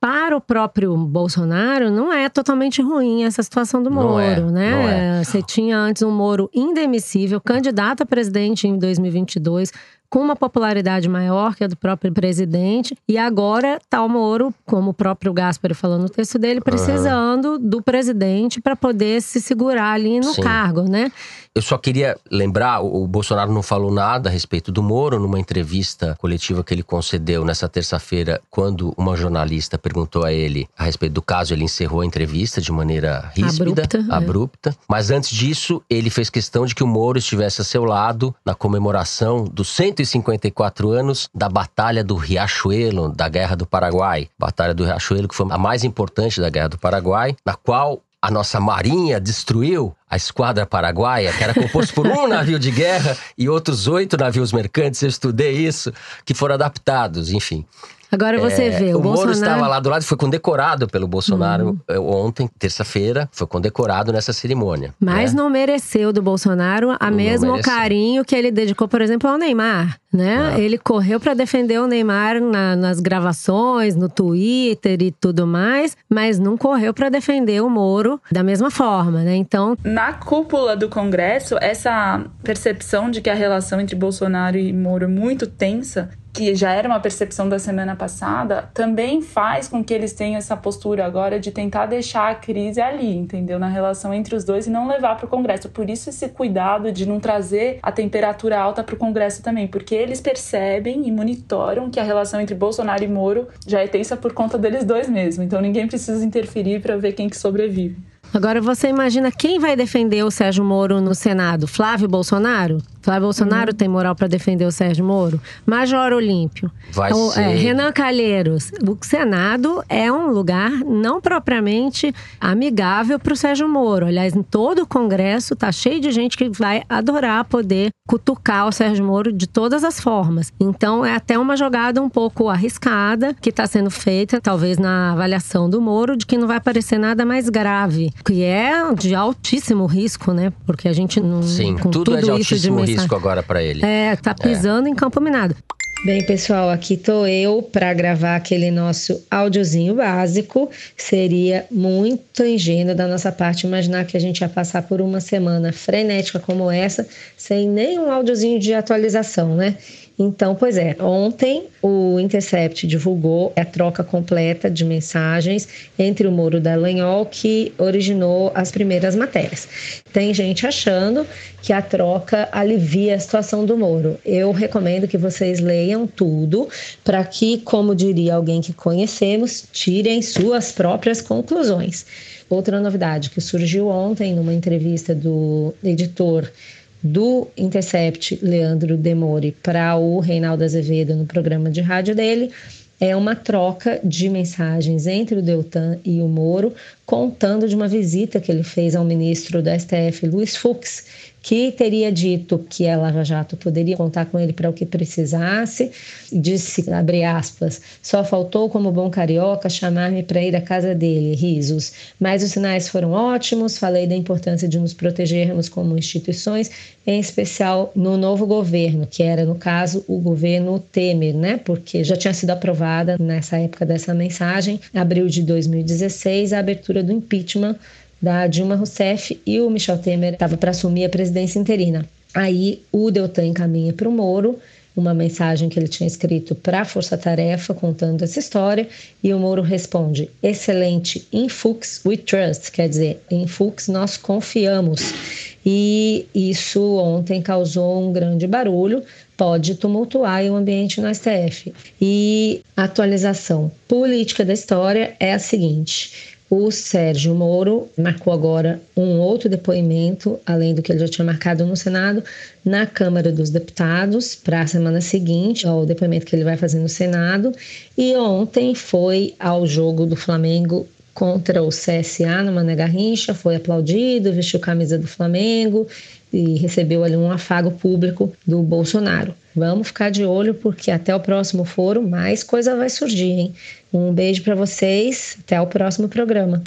para o próprio Bolsonaro, não é totalmente ruim essa situação do Moro, é, né? É. Você tinha antes um Moro indemissível, candidato a presidente em 2022, com uma popularidade maior que a do próprio presidente. E agora tá o Moro, como o próprio Gaspar falou no texto dele, precisando uhum. do presidente para poder se segurar ali no Sim. cargo, né? Eu só queria lembrar, o Bolsonaro não falou nada a respeito do Moro numa entrevista coletiva que ele concedeu nessa terça-feira, quando uma jornalista perguntou a ele a respeito do caso, ele encerrou a entrevista de maneira ríspida, abrupta. É. abrupta. Mas antes disso, ele fez questão de que o Moro estivesse a seu lado na comemoração dos 154 anos da Batalha do Riachuelo, da Guerra do Paraguai. Batalha do Riachuelo, que foi a mais importante da Guerra do Paraguai, na qual a nossa marinha destruiu a esquadra paraguaia, que era composta por um navio de guerra e outros oito navios mercantes, eu estudei isso, que foram adaptados, enfim. Agora você é, vê, o, o Bolsonaro... Moro estava lá do lado e foi condecorado pelo Bolsonaro uhum. ontem, terça-feira, foi condecorado nessa cerimônia. Mas né? não mereceu do Bolsonaro a não mesmo carinho que ele dedicou, por exemplo, ao Neymar, né? Ele correu para defender o Neymar na, nas gravações, no Twitter e tudo mais, mas não correu para defender o Moro da mesma forma, né? Então, na cúpula do Congresso, essa percepção de que a relação entre Bolsonaro e Moro é muito tensa que já era uma percepção da semana passada, também faz com que eles tenham essa postura agora de tentar deixar a crise ali, entendeu? Na relação entre os dois e não levar para o Congresso. Por isso esse cuidado de não trazer a temperatura alta para o Congresso também, porque eles percebem e monitoram que a relação entre Bolsonaro e Moro já é tensa por conta deles dois mesmo. Então ninguém precisa interferir para ver quem que sobrevive. Agora você imagina quem vai defender o Sérgio Moro no Senado? Flávio Bolsonaro? Flávio Bolsonaro uhum. tem moral para defender o Sérgio Moro? Major Olímpio. Vai então, ser... É, Renan Calheiros. O Senado é um lugar não propriamente amigável para o Sérgio Moro. Aliás, em todo o Congresso tá cheio de gente que vai adorar poder cutucar o Sérgio Moro de todas as formas. Então é até uma jogada um pouco arriscada que está sendo feita, talvez na avaliação do Moro, de que não vai aparecer nada mais grave, que é de altíssimo risco, né? Porque a gente não. Sim, com tudo, tudo é de altíssimo de risco agora para ele. É, tá pisando é. em campo minado. Bem, pessoal, aqui tô eu para gravar aquele nosso áudiozinho básico. Seria muito ingênuo da nossa parte imaginar que a gente ia passar por uma semana frenética como essa sem nenhum áudiozinho de atualização, né? Então, pois é, ontem o Intercept divulgou a troca completa de mensagens entre o Moro da Dallagnol que originou as primeiras matérias. Tem gente achando que a troca alivia a situação do Moro. Eu recomendo que vocês leiam tudo para que, como diria alguém que conhecemos, tirem suas próprias conclusões. Outra novidade que surgiu ontem numa entrevista do editor do Intercept Leandro Demore para o Reinaldo Azevedo no programa de rádio dele. É uma troca de mensagens entre o Deltan e o Moro, contando de uma visita que ele fez ao ministro do STF, Luiz Fux, que teria dito que a Lava Jato poderia contar com ele para o que precisasse, disse, abre aspas, só faltou como bom carioca chamar-me para ir à casa dele, risos. Mas os sinais foram ótimos, falei da importância de nos protegermos como instituições, em especial no novo governo, que era, no caso, o governo Temer, né? Porque já tinha sido aprovada nessa época dessa mensagem, abril de 2016, a abertura do impeachment da Dilma Rousseff e o Michel Temer estava para assumir a presidência interina. Aí o Deltan encaminha para o Moro uma mensagem que ele tinha escrito para a Força Tarefa contando essa história e o Moro responde: "Excelente, in Fux we trust", quer dizer, em Fux nós confiamos. E isso ontem causou um grande barulho, pode tumultuar o ambiente no STF. E a atualização política da história é a seguinte: o Sérgio Moro marcou agora um outro depoimento, além do que ele já tinha marcado no Senado, na Câmara dos Deputados, para a semana seguinte, ao depoimento que ele vai fazer no Senado. E ontem foi ao jogo do Flamengo contra o CSA no Mané Garrincha, foi aplaudido, vestiu camisa do Flamengo e recebeu ali um afago público do Bolsonaro. Vamos ficar de olho porque até o próximo foro mais coisa vai surgir, hein? Um beijo para vocês, até o próximo programa.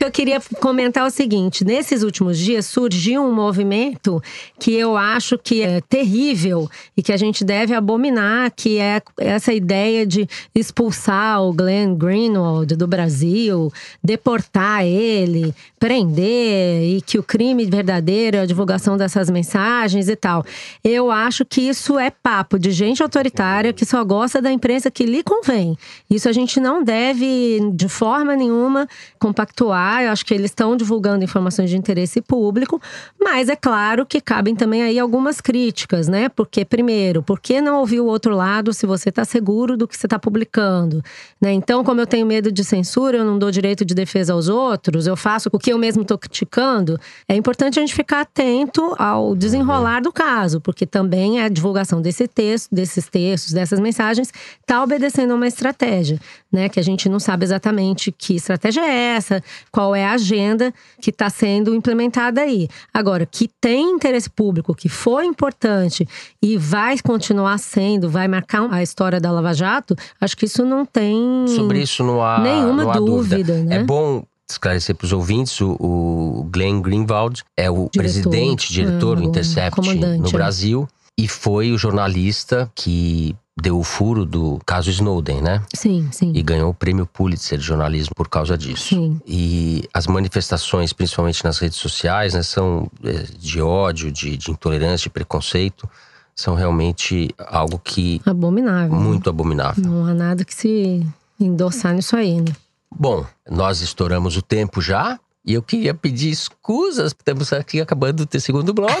Eu queria comentar o seguinte: nesses últimos dias surgiu um movimento que eu acho que é terrível e que a gente deve abominar, que é essa ideia de expulsar o Glenn Greenwald do Brasil, deportar ele, prender e que o crime verdadeiro é a divulgação dessas mensagens e tal. Eu acho que isso é papo de gente autoritária que só gosta da imprensa que lhe convém. Isso a gente não deve, de forma nenhuma, compactuar. Eu acho que eles estão divulgando informações de interesse público, mas é claro que cabem também aí algumas críticas, né? Porque, primeiro, por que não ouvir o outro lado se você está seguro do que você está publicando? Né? Então, como eu tenho medo de censura, eu não dou direito de defesa aos outros, eu faço o que eu mesmo estou criticando. É importante a gente ficar atento ao desenrolar do caso, porque também a divulgação desse texto, desses textos, dessas mensagens, está obedecendo a uma estratégia, né? Que a gente não sabe exatamente que estratégia é essa, qual é a agenda que está sendo implementada aí. Agora, que tem interesse público, que foi importante e vai continuar sendo, vai marcar a história da Lava Jato, acho que isso não tem. Sobre isso não há nenhuma não há dúvida. dúvida né? É bom esclarecer para os ouvintes, o, o, Glenn Greenwald é o diretor, presidente, diretor do Intercept no é. Brasil e foi o jornalista que deu o furo do caso Snowden, né? Sim, sim. E ganhou o prêmio Pulitzer de jornalismo por causa disso. Sim. E as manifestações, principalmente nas redes sociais, né, são é, de ódio, de, de intolerância, de preconceito, são realmente algo que. Abominável. Muito né? abominável. Não há nada que se endossar nisso aí, né? Bom, nós estouramos o tempo já. E eu queria pedir escusas, estamos aqui acabando do segundo bloco.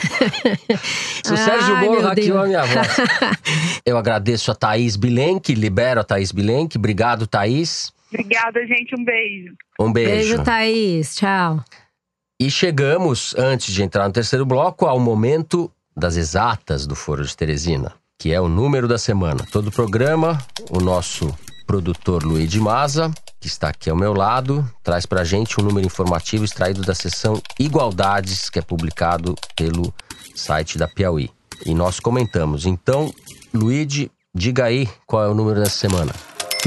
o Sérgio Moro hackeou a minha voz. eu agradeço a Thaís Bilenque, libero a Thaís Bilenque. Obrigado, Thaís. Obrigada, gente. Um beijo. Um beijo. Beijo, Thaís. Tchau. E chegamos, antes de entrar no terceiro bloco, ao momento das exatas do Foro de Teresina, que é o número da semana. Todo o programa, o nosso produtor Luiz de Maza que está aqui ao meu lado, traz para a gente um número informativo extraído da seção Igualdades, que é publicado pelo site da Piauí. E nós comentamos. Então, Luigi, diga aí qual é o número dessa semana.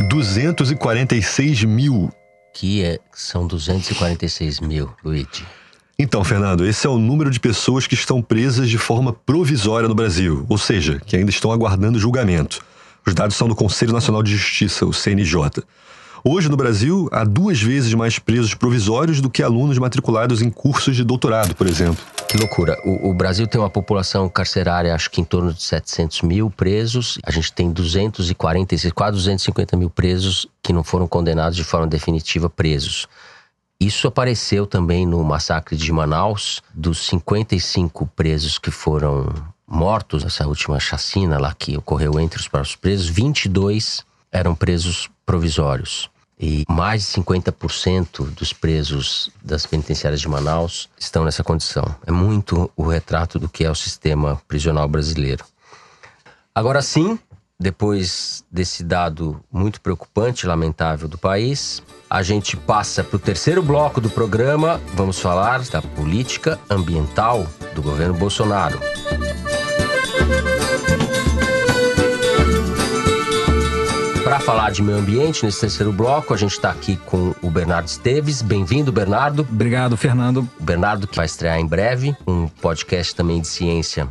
246 mil. Que é, são 246 mil, Luigi. Então, Fernando, esse é o número de pessoas que estão presas de forma provisória no Brasil, ou seja, que ainda estão aguardando julgamento. Os dados são do Conselho Nacional de Justiça, o CNJ. Hoje, no Brasil, há duas vezes mais presos provisórios do que alunos matriculados em cursos de doutorado, por exemplo. Que loucura. O, o, Brasil tem uma população carcerária, acho que em torno de 700 mil presos. A gente tem 246, quase 250 mil presos que não foram condenados de forma definitiva presos. Isso apareceu também no massacre de Manaus, dos 55 presos que foram mortos nessa última chacina lá que ocorreu entre os próprios presos, 22 eram presos provisórios. E mais de 50% dos presos das penitenciárias de Manaus estão nessa condição. É muito o retrato do que é o sistema prisional brasileiro. Agora sim, depois desse dado muito preocupante e lamentável do país, a gente passa para o terceiro bloco do programa. Vamos falar da política ambiental do governo Bolsonaro. Para falar de meio ambiente, nesse terceiro bloco, a gente está aqui com o Bernardo Esteves. Bem-vindo, Bernardo. Obrigado, Fernando. O Bernardo que vai estrear em breve um podcast também de ciência.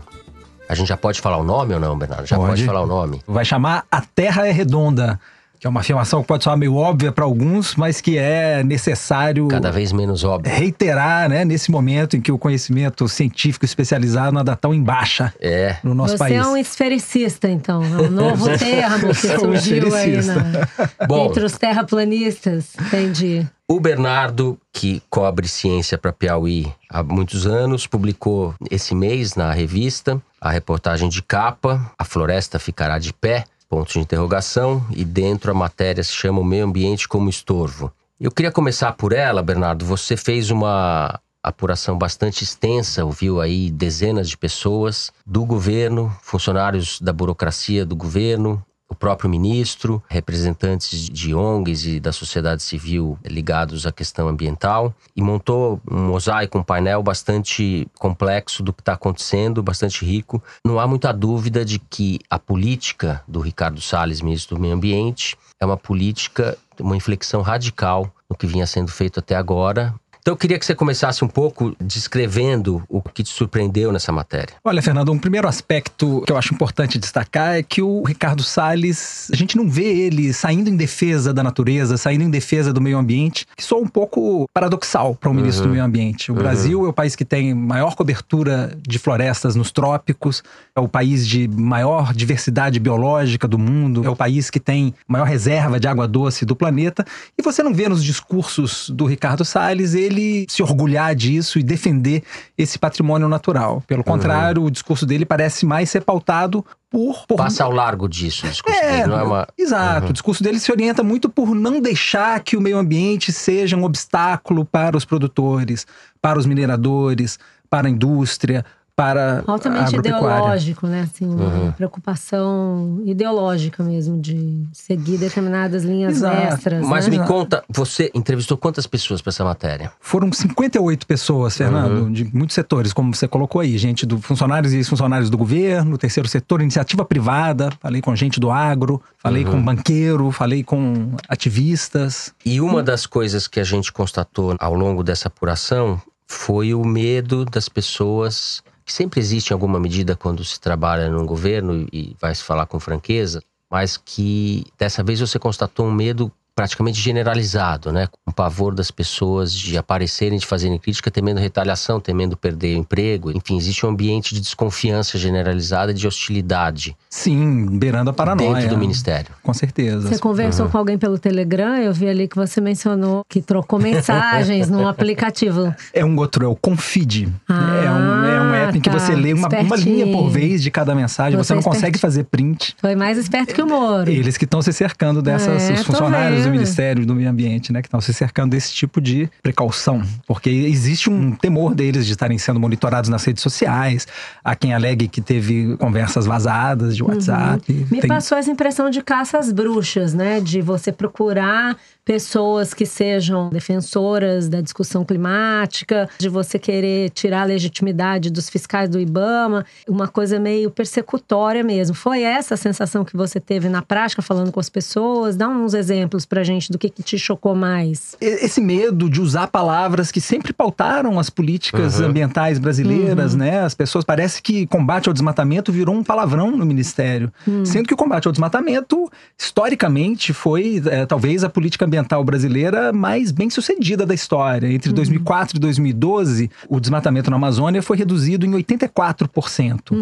A gente já pode falar o nome ou não, Bernardo? Já pode, pode falar o nome. Vai chamar A Terra é Redonda. Que é uma afirmação que pode soar meio óbvia para alguns, mas que é necessário. Cada vez menos óbvio. Reiterar, né? Nesse momento em que o conhecimento científico especializado anda tão em baixa é. no nosso Você país. é um esfericista, então. É um novo termo que um surgiu aí na, Bom. entre os terraplanistas. Entendi. O Bernardo, que cobre ciência para Piauí há muitos anos, publicou esse mês na revista a reportagem de capa A Floresta Ficará de Pé, ponto de interrogação, e dentro a matéria se chama O Meio Ambiente como Estorvo. Eu queria começar por ela, Bernardo. Você fez uma apuração bastante extensa, ouviu aí dezenas de pessoas do governo, funcionários da burocracia do governo, o próprio ministro, representantes de ONGs e da sociedade civil ligados à questão ambiental, e montou um mosaico, um painel bastante complexo do que está acontecendo, bastante rico. Não há muita dúvida de que a política do Ricardo Salles, ministro do Meio Ambiente, é uma política, uma inflexão radical no que vinha sendo feito até agora. Então eu queria que você começasse um pouco descrevendo o que te surpreendeu nessa matéria. Olha, Fernando, um primeiro aspecto que eu acho importante destacar é que o Ricardo Salles, a gente não vê ele saindo em defesa da natureza, saindo em defesa do meio ambiente, que soa um pouco paradoxal para o ministro do meio ambiente. O Brasil é o país que tem maior cobertura de florestas nos trópicos, é o país de maior diversidade biológica do mundo, é o país que tem maior reserva de água doce do planeta, e você não vê nos discursos do Ricardo Salles ele se orgulhar disso e defender esse patrimônio natural. Pelo contrário, o discurso dele parece mais ser pautado por, por Passa ao largo disso, o discurso é, dele, não é uma... Exato. O discurso dele se orienta muito por não deixar que o meio ambiente seja um obstáculo para os produtores, para os mineradores, para a indústria, para Altamente ideológico, né? Assim, uma Uhum. preocupação ideológica mesmo de seguir determinadas linhas Exato. mestras. Mas né? me conta, você entrevistou quantas pessoas para essa matéria? Foram 58 pessoas, Fernando, Uhum. de muitos setores, como você colocou aí. Gente do funcionários e ex-funcionários do governo, terceiro setor, iniciativa privada. Falei com gente do agro, falei Uhum. com banqueiro, falei com ativistas. E uma das coisas que a gente constatou ao longo dessa apuração foi o medo das pessoas, sempre existe alguma medida quando se trabalha num governo e vai se falar com franqueza, mas que dessa vez você constatou um medo praticamente generalizado, né? Um pavor das pessoas de aparecerem, de fazerem crítica, temendo retaliação, temendo perder o emprego. Enfim, existe um ambiente de desconfiança generalizada, de hostilidade Sim, beirando a paranoia. dentro do ministério. Com certeza. Você conversou com alguém pelo Telegram, eu vi ali que você mencionou que trocou mensagens num aplicativo. É um outro, é o Confide. Ah, é, um, é um app em que tá. você lê uma, uma linha por vez de cada mensagem, você, Você é não consegue espertinho. fazer print. Foi mais esperto que o Moro. Eles que estão se cercando dessas, É, funcionários do vendo. Ministério do Meio Ambiente, né, que estão se cercando desse tipo de precaução, porque existe um temor deles de estarem sendo monitorados nas redes sociais, há quem alegue que teve conversas vazadas de WhatsApp. Uhum. Me Tem- passou essa impressão de caça às bruxas, né? De você procurar pessoas que sejam defensoras da discussão climática, de você querer tirar a legitimidade dos fiscais do IBAMA, uma coisa meio persecutória mesmo. Foi essa a sensação que você teve na prática, falando com as pessoas? Dá uns exemplos pra gente do que, que te chocou mais. Esse medo de usar palavras que sempre pautaram as políticas ambientais brasileiras, né? As pessoas parece que combate ao desmatamento virou um palavrão no ministério, sendo que o combate ao desmatamento historicamente foi é, talvez a política ambiental brasileira mais bem sucedida da história. Entre 2004 e 2012, o desmatamento na Amazônia foi reduzido em 84%.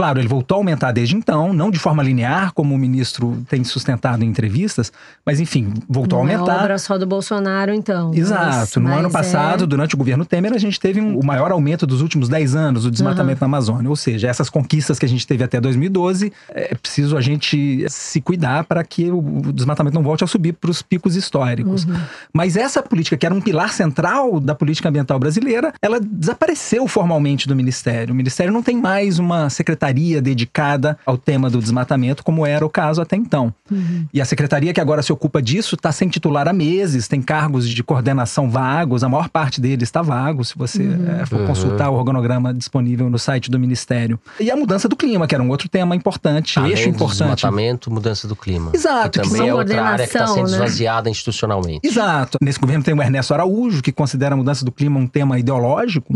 Claro, ele voltou a aumentar desde então, não de forma linear, como o ministro tem sustentado em entrevistas, mas enfim, voltou Não a é aumentar. obra só do Bolsonaro, então. Exato. Mas- no mas ano é- passado, durante o governo Temer, a gente teve um- o maior aumento dos últimos 10 anos do desmatamento na Amazônia. Ou seja, essas conquistas que a gente teve até 2012, é preciso a gente se cuidar para que o o desmatamento não volte a subir para os picos históricos. Mas essa política, que era um pilar central da política ambiental brasileira, ela desapareceu formalmente do Ministério. O Ministério não tem mais uma secretaria dedicada ao tema do desmatamento, como era o caso até então. E a secretaria que agora se ocupa disso está sem titular há meses, tem cargos de coordenação vagos, a maior parte deles está vago, se você eh, for consultar o organograma disponível no site do Ministério. E a mudança do clima, que era um outro tema importante, Além eixo importante. desmatamento, mudança do clima. Exato, Que que também são é outra área que está sendo né? esvaziada institucionalmente. Exato. Nesse governo tem o Ernesto Araújo, que considera a mudança do clima um tema ideológico,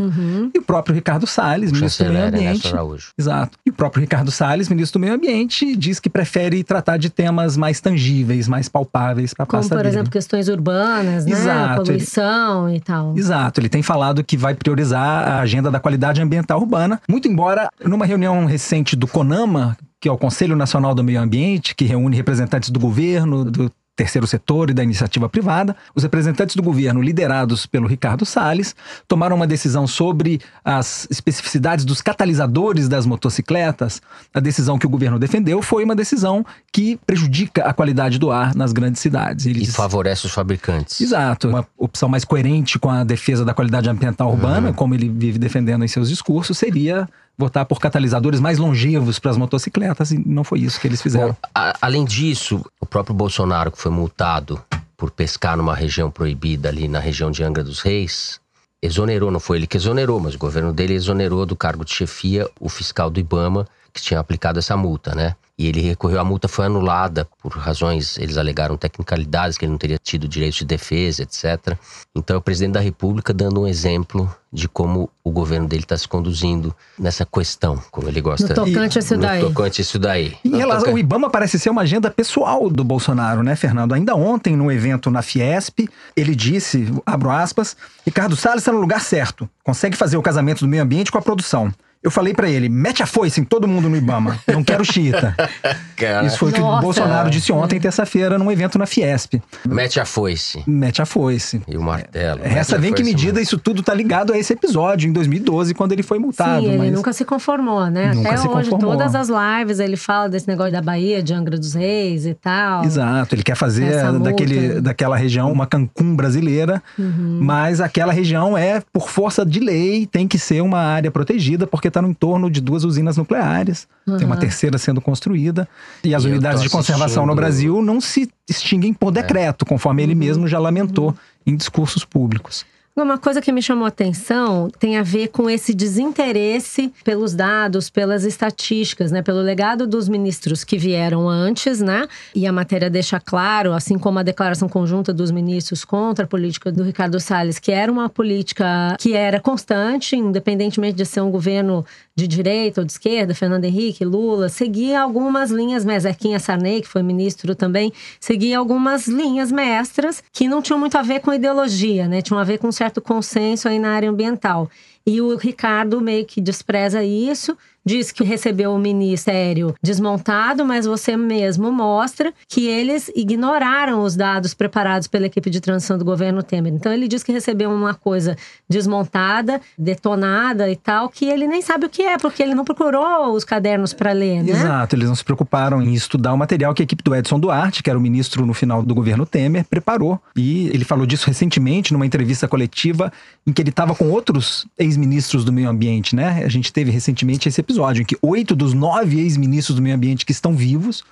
e o próprio Ricardo Salles, ministro do Meio Ambiente. Ernesto Araújo. Exato. E o próprio Ricardo Salles, ministro do Meio Ambiente, diz que prefere tratar de temas mais tangíveis, mais palpáveis para a Como, pasta por dele. exemplo, questões urbanas, né? Exato, ele- Poluição e tal. Exato, ele tem falado que vai priorizar a agenda da qualidade ambiental urbana, muito embora numa reunião recente do CONAMA, que é o Conselho Nacional do Meio Ambiente, que reúne representantes do governo, do terceiro setor e da iniciativa privada, os representantes do governo, liderados pelo Ricardo Salles, tomaram uma decisão sobre as especificidades dos catalisadores das motocicletas. A decisão que o governo defendeu foi uma decisão que prejudica a qualidade do ar nas grandes cidades. E Eles favorece os fabricantes. Exato, uma opção mais coerente com a defesa da qualidade ambiental urbana, como ele vive defendendo em seus discursos, seria votar por catalisadores mais longevos para as motocicletas, e não foi isso que eles fizeram. Bom, a- além disso, o próprio Bolsonaro, que foi multado por pescar numa região proibida ali na região de Angra dos Reis, exonerou, não foi ele que exonerou, mas o governo dele exonerou do cargo de chefia o fiscal do Ibama que tinha aplicado essa multa, né? E ele recorreu, a multa foi anulada por razões, eles alegaram tecnicalidades, que ele não teria tido direitos de defesa, etc. Então é o presidente da República dando um exemplo de como o governo dele está se conduzindo nessa questão, como ele gosta. No tocante a isso no daí. tocante a isso daí. Em No relação, tocante- o Ibama parece ser uma agenda pessoal do Bolsonaro, né, Fernando? Ainda ontem, no evento na Fiesp, ele disse, abro aspas, Ricardo Salles está no lugar certo, consegue fazer o casamento do meio ambiente com a produção. Eu falei pra ele, mete a foice em todo mundo no Ibama, não quero xiita. Cara, Isso foi o que o. Bolsonaro disse ontem, terça-feira, num evento na Fiesp. Mete a foice Mete a foice. e o martelo. Resta Mete a bem que medida isso tudo tá ligado a esse episódio, em 2012, quando ele foi multado. Sim, ele mas... nunca se conformou, né? Nunca Até se hoje, conformou. todas as lives ele fala desse negócio da Bahia, de Angra dos Reis e tal. Exato, ele quer fazer Essa daquele, daquela região uma Cancún brasileira, Uhum. mas aquela região é, por força de lei, tem que ser uma área protegida, porque está no entorno de duas usinas nucleares, tem uma terceira sendo construída, e as E unidades de conservação no Brasil não se extinguem por decreto, conforme ele mesmo já lamentou em discursos públicos. Uma coisa que me chamou a atenção tem a ver com esse desinteresse pelos dados, pelas estatísticas, né? Pelo legado dos ministros que vieram antes, né? E a matéria deixa claro, assim como a declaração conjunta dos ministros contra a política do Ricardo Salles, que era uma política que era constante, independentemente de ser um governo de direita ou de esquerda, Fernando Henrique, Lula, seguia algumas linhas, mas Zequinha Sarney, que foi ministro também, seguia algumas linhas mestras que não tinham muito a ver com ideologia, né? Tinham a ver com um certo consenso aí na área ambiental. E o Ricardo meio que despreza isso, diz que recebeu o ministério desmontado, mas você mesmo mostra que eles ignoraram os dados preparados pela equipe de transição do governo Temer. Então ele diz que recebeu uma coisa desmontada, detonada e tal, que ele nem sabe o que é, porque ele não procurou os cadernos para ler, né? Exato, eles não se preocuparam em estudar o material que a equipe do Edson Duarte, que era o ministro no final do governo Temer, preparou. E ele falou disso recentemente numa entrevista coletiva em que ele estava com outros ex-ministros do meio ambiente, né? A gente teve recentemente esse episódio em que oito dos nove ex-ministros do meio ambiente que estão vivos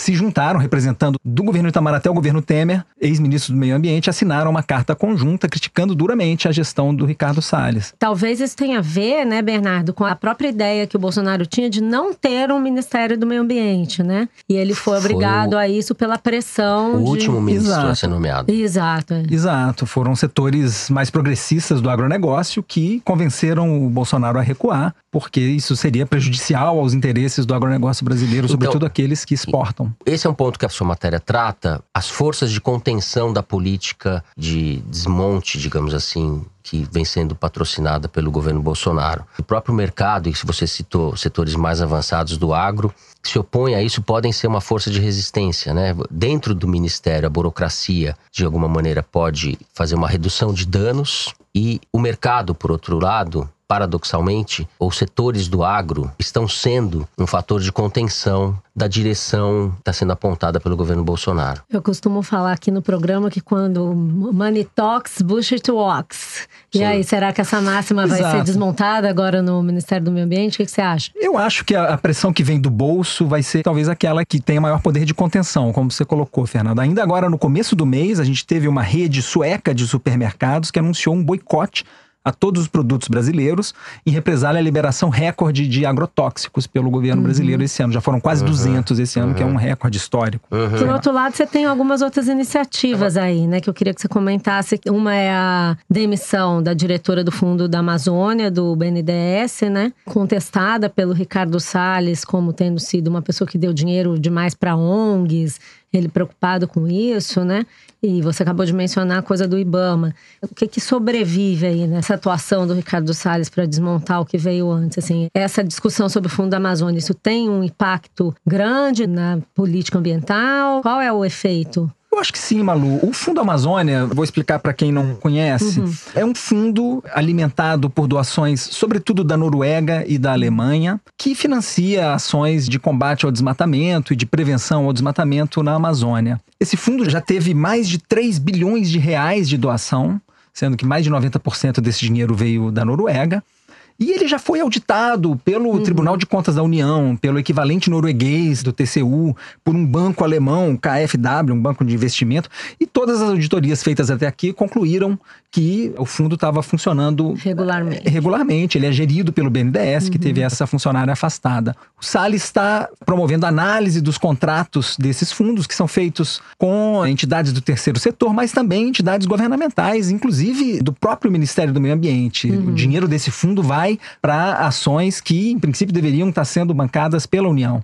se juntaram, representando do governo Itamaraty ao governo Temer, ex-ministros do meio ambiente, assinaram uma carta conjunta criticando duramente a gestão do Ricardo Salles. Talvez isso tenha a ver, né, Bernardo, com a própria ideia que o Bolsonaro tinha de não ter um Ministério do Meio Ambiente, né? E ele foi Foi obrigado o- a isso pela pressão. O de- último ministro a Exato. ser nomeado. Exato. é. Exato, foram setores mais progressistas do agronegócio que convenceram o Bolsonaro a recuar, porque isso seria prejudicial aos interesses do agronegócio brasileiro, Então- sobretudo aqueles que exportam. Esse é um ponto que a sua matéria trata, as forças de contenção da política de desmonte, digamos assim, que vem sendo patrocinada pelo governo Bolsonaro. O próprio mercado, e se você citou setores mais avançados do agro, que se opõem a isso podem ser uma força de resistência, né? Dentro do ministério, a burocracia, de alguma maneira, pode fazer uma redução de danos e o mercado, por outro lado, paradoxalmente, os setores do agro estão sendo um fator de contenção da direção que está sendo apontada pelo governo Bolsonaro. Eu costumo falar aqui no programa que quando money talks, bullshit walks. E Sim. aí, será que essa máxima vai ser Exato. desmontada agora no Ministério do Meio Ambiente? O que, que você acha? Eu acho que a a pressão que vem do bolso vai ser talvez aquela que tenha maior poder de contenção, como você colocou, Fernando. Ainda agora, no começo do mês, a gente teve uma rede sueca de supermercados que anunciou um boicote a todos os produtos brasileiros, em represália à liberação recorde de agrotóxicos pelo governo Uhum. brasileiro esse ano. Já foram quase 200 esse ano, que é um recorde histórico. Por outro lado, você tem algumas outras iniciativas aí, né? Que eu queria que você comentasse. Uma é a demissão da diretora do Fundo da Amazônia, do BNDES, né? Contestada pelo Ricardo Salles como tendo sido uma pessoa que deu dinheiro demais para ONGs, ele preocupado com isso, né? E você acabou de mencionar a coisa do Ibama. O que que sobrevive aí nessa atuação do Ricardo Salles para desmontar o que veio antes? Assim, essa discussão sobre o Fundo da Amazônia, isso tem um impacto grande na política ambiental? Qual é o efeito? Eu acho que sim, Malu. O Fundo Amazônia, vou explicar para quem não conhece, é um fundo alimentado por doações, sobretudo da Noruega e da Alemanha, que financia ações de combate ao desmatamento e de prevenção ao desmatamento na Amazônia. Esse fundo já teve mais de 3 bilhões de reais de doação, sendo que mais de 90% desse dinheiro veio da Noruega. E ele já foi auditado pelo Tribunal de Contas da União, pelo equivalente norueguês do TCU, por um banco alemão, KfW, um banco de investimento, e todas as auditorias feitas até aqui concluíram que o fundo estava funcionando Regularmente. eh, regularmente. Ele é gerido pelo BNDES, que teve essa funcionária afastada. O Salles está promovendo análise dos contratos desses fundos, que são feitos com entidades do terceiro setor, mas também entidades governamentais, inclusive do próprio Ministério do Meio Ambiente. O dinheiro desse fundo vai para ações que, em princípio, deveriam estar sendo bancadas pela União.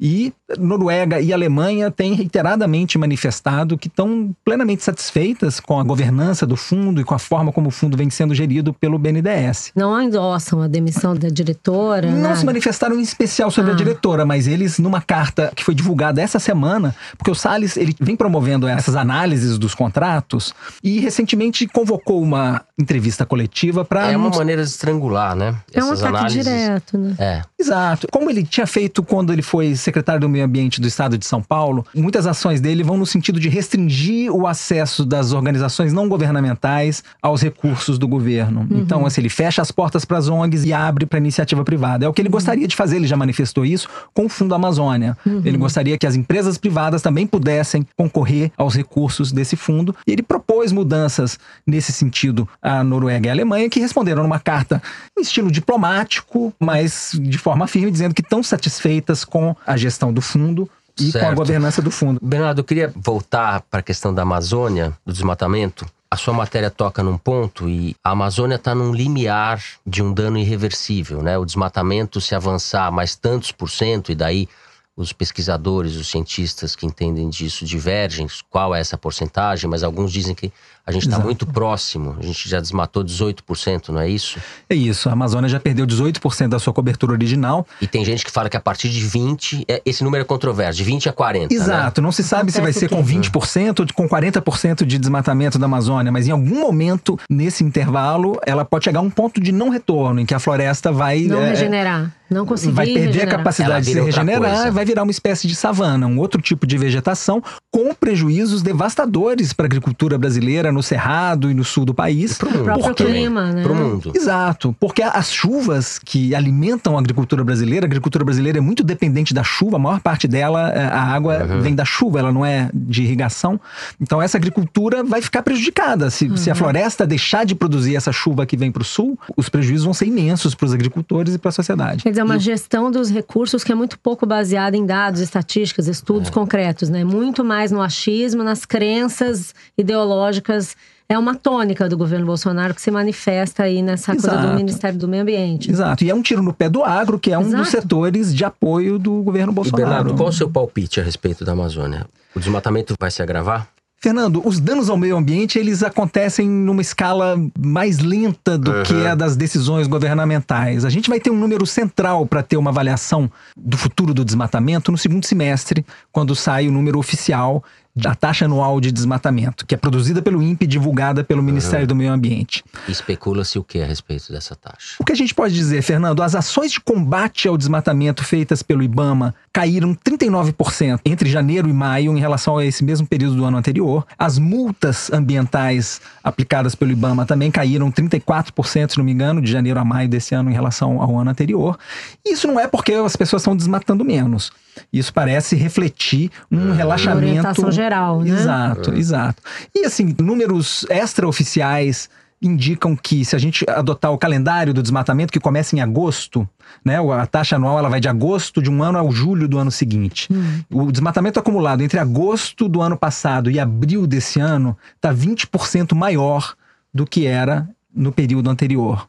E Noruega e Alemanha têm reiteradamente manifestado que estão plenamente satisfeitas com a governança do fundo e com a forma como o fundo vem sendo gerido pelo BNDES. Não endossam a demissão da diretora? Não nada? se manifestaram em especial sobre Ah. a diretora, mas eles, numa carta que foi divulgada essa semana, porque o Salles ele vem promovendo essas análises dos contratos e recentemente convocou uma entrevista coletiva para. É uma maneira de estrangular, né? É um ataque análises. direto, né? É. Exato. Como ele tinha feito quando ele foi secretário do Meio Ambiente do Estado de São Paulo, muitas ações dele vão no sentido de restringir o acesso das organizações não governamentais aos recursos do governo. Então, assim, ele fecha as portas para as ONGs e abre para a iniciativa privada. É o que ele gostaria de fazer, ele já manifestou isso com o Fundo Amazônia. Ele gostaria que as empresas privadas também pudessem concorrer aos recursos desse fundo. E ele propôs mudanças nesse sentido à Noruega e à Alemanha, que responderam numa carta em estilo diplomático, mas de forma firme, dizendo que estão satisfeitas com a gestão do fundo e com a Certo. governança do fundo. Bernardo, eu queria voltar para a questão da Amazônia, do desmatamento. A sua matéria toca num ponto e a Amazônia está num limiar de um dano irreversível, né? O desmatamento se avançar mais tantos por cento e daí os pesquisadores, os cientistas que entendem disso divergem qual é essa porcentagem, mas alguns dizem que a gente está muito próximo. A gente já desmatou 18%, não é isso? É isso, a Amazônia já perdeu 18% da sua cobertura original. E tem gente que fala que a partir de 20, é- esse número é controverso, de 20 a 40, né? Exato, não se sabe se vai ser com quê? 20% ou com 40% de desmatamento da Amazônia, mas em algum momento, nesse intervalo, ela pode chegar a um ponto de não retorno, em que a floresta vai. Não é, regenerar. Não conseguir vai perder regenerar. a capacidade de se regenerar, coisa. vai virar uma espécie de savana, um outro tipo de vegetação, com prejuízos devastadores para a agricultura brasileira no Cerrado e no sul do país. Pro mundo próprio clima, né? Pro mundo. Exato, porque as chuvas que alimentam a agricultura brasileira, a agricultura brasileira é muito dependente da chuva, a maior parte dela, eh, a água Uhum. vem da chuva, ela não é de irrigação. Então essa agricultura vai ficar prejudicada. Se, se a floresta deixar de produzir essa chuva que vem para o sul, os prejuízos vão ser imensos para os agricultores e para a sociedade. Quer dizer, uma gestão dos recursos que é muito pouco baseada em dados, estatísticas, estudos concretos, né? Muito mais no achismo, nas crenças ideológicas. É uma tônica do governo Bolsonaro que se manifesta aí nessa coisa do Exato. Ministério do Meio Ambiente. Exato. E é um tiro no pé do agro, que é um dos Exato. setores de apoio do governo E Bolsonaro. Bernardo, qual o seu palpite a respeito da Amazônia? O desmatamento vai se agravar? Fernando, os danos ao meio ambiente, eles acontecem numa escala mais lenta do que a das decisões governamentais. A gente vai ter um número central para ter uma avaliação do futuro do desmatamento no segundo semestre, quando sai o número oficial da taxa anual de desmatamento, que é produzida pelo INPE e divulgada pelo Ministério do Meio Ambiente. Especula-se o que a respeito dessa taxa? O que a gente pode dizer, Fernando? As ações de combate ao desmatamento feitas pelo IBAMA caíram 39% entre janeiro e maio em relação a esse mesmo período do ano anterior. As multas ambientais aplicadas pelo IBAMA também caíram 34%, se não me engano, de janeiro a maio desse ano em relação ao ano anterior. E isso não é porque as pessoas estão desmatando menos. Isso parece refletir um relaxamento. orientação geral, né? Exato, exato. E assim, números extraoficiais indicam que se a gente adotar o calendário do desmatamento que começa em agosto, né, a taxa anual ela vai de agosto de um ano ao julho do ano seguinte. O desmatamento acumulado entre agosto do ano passado e abril desse ano está 20% maior do que era no período anterior.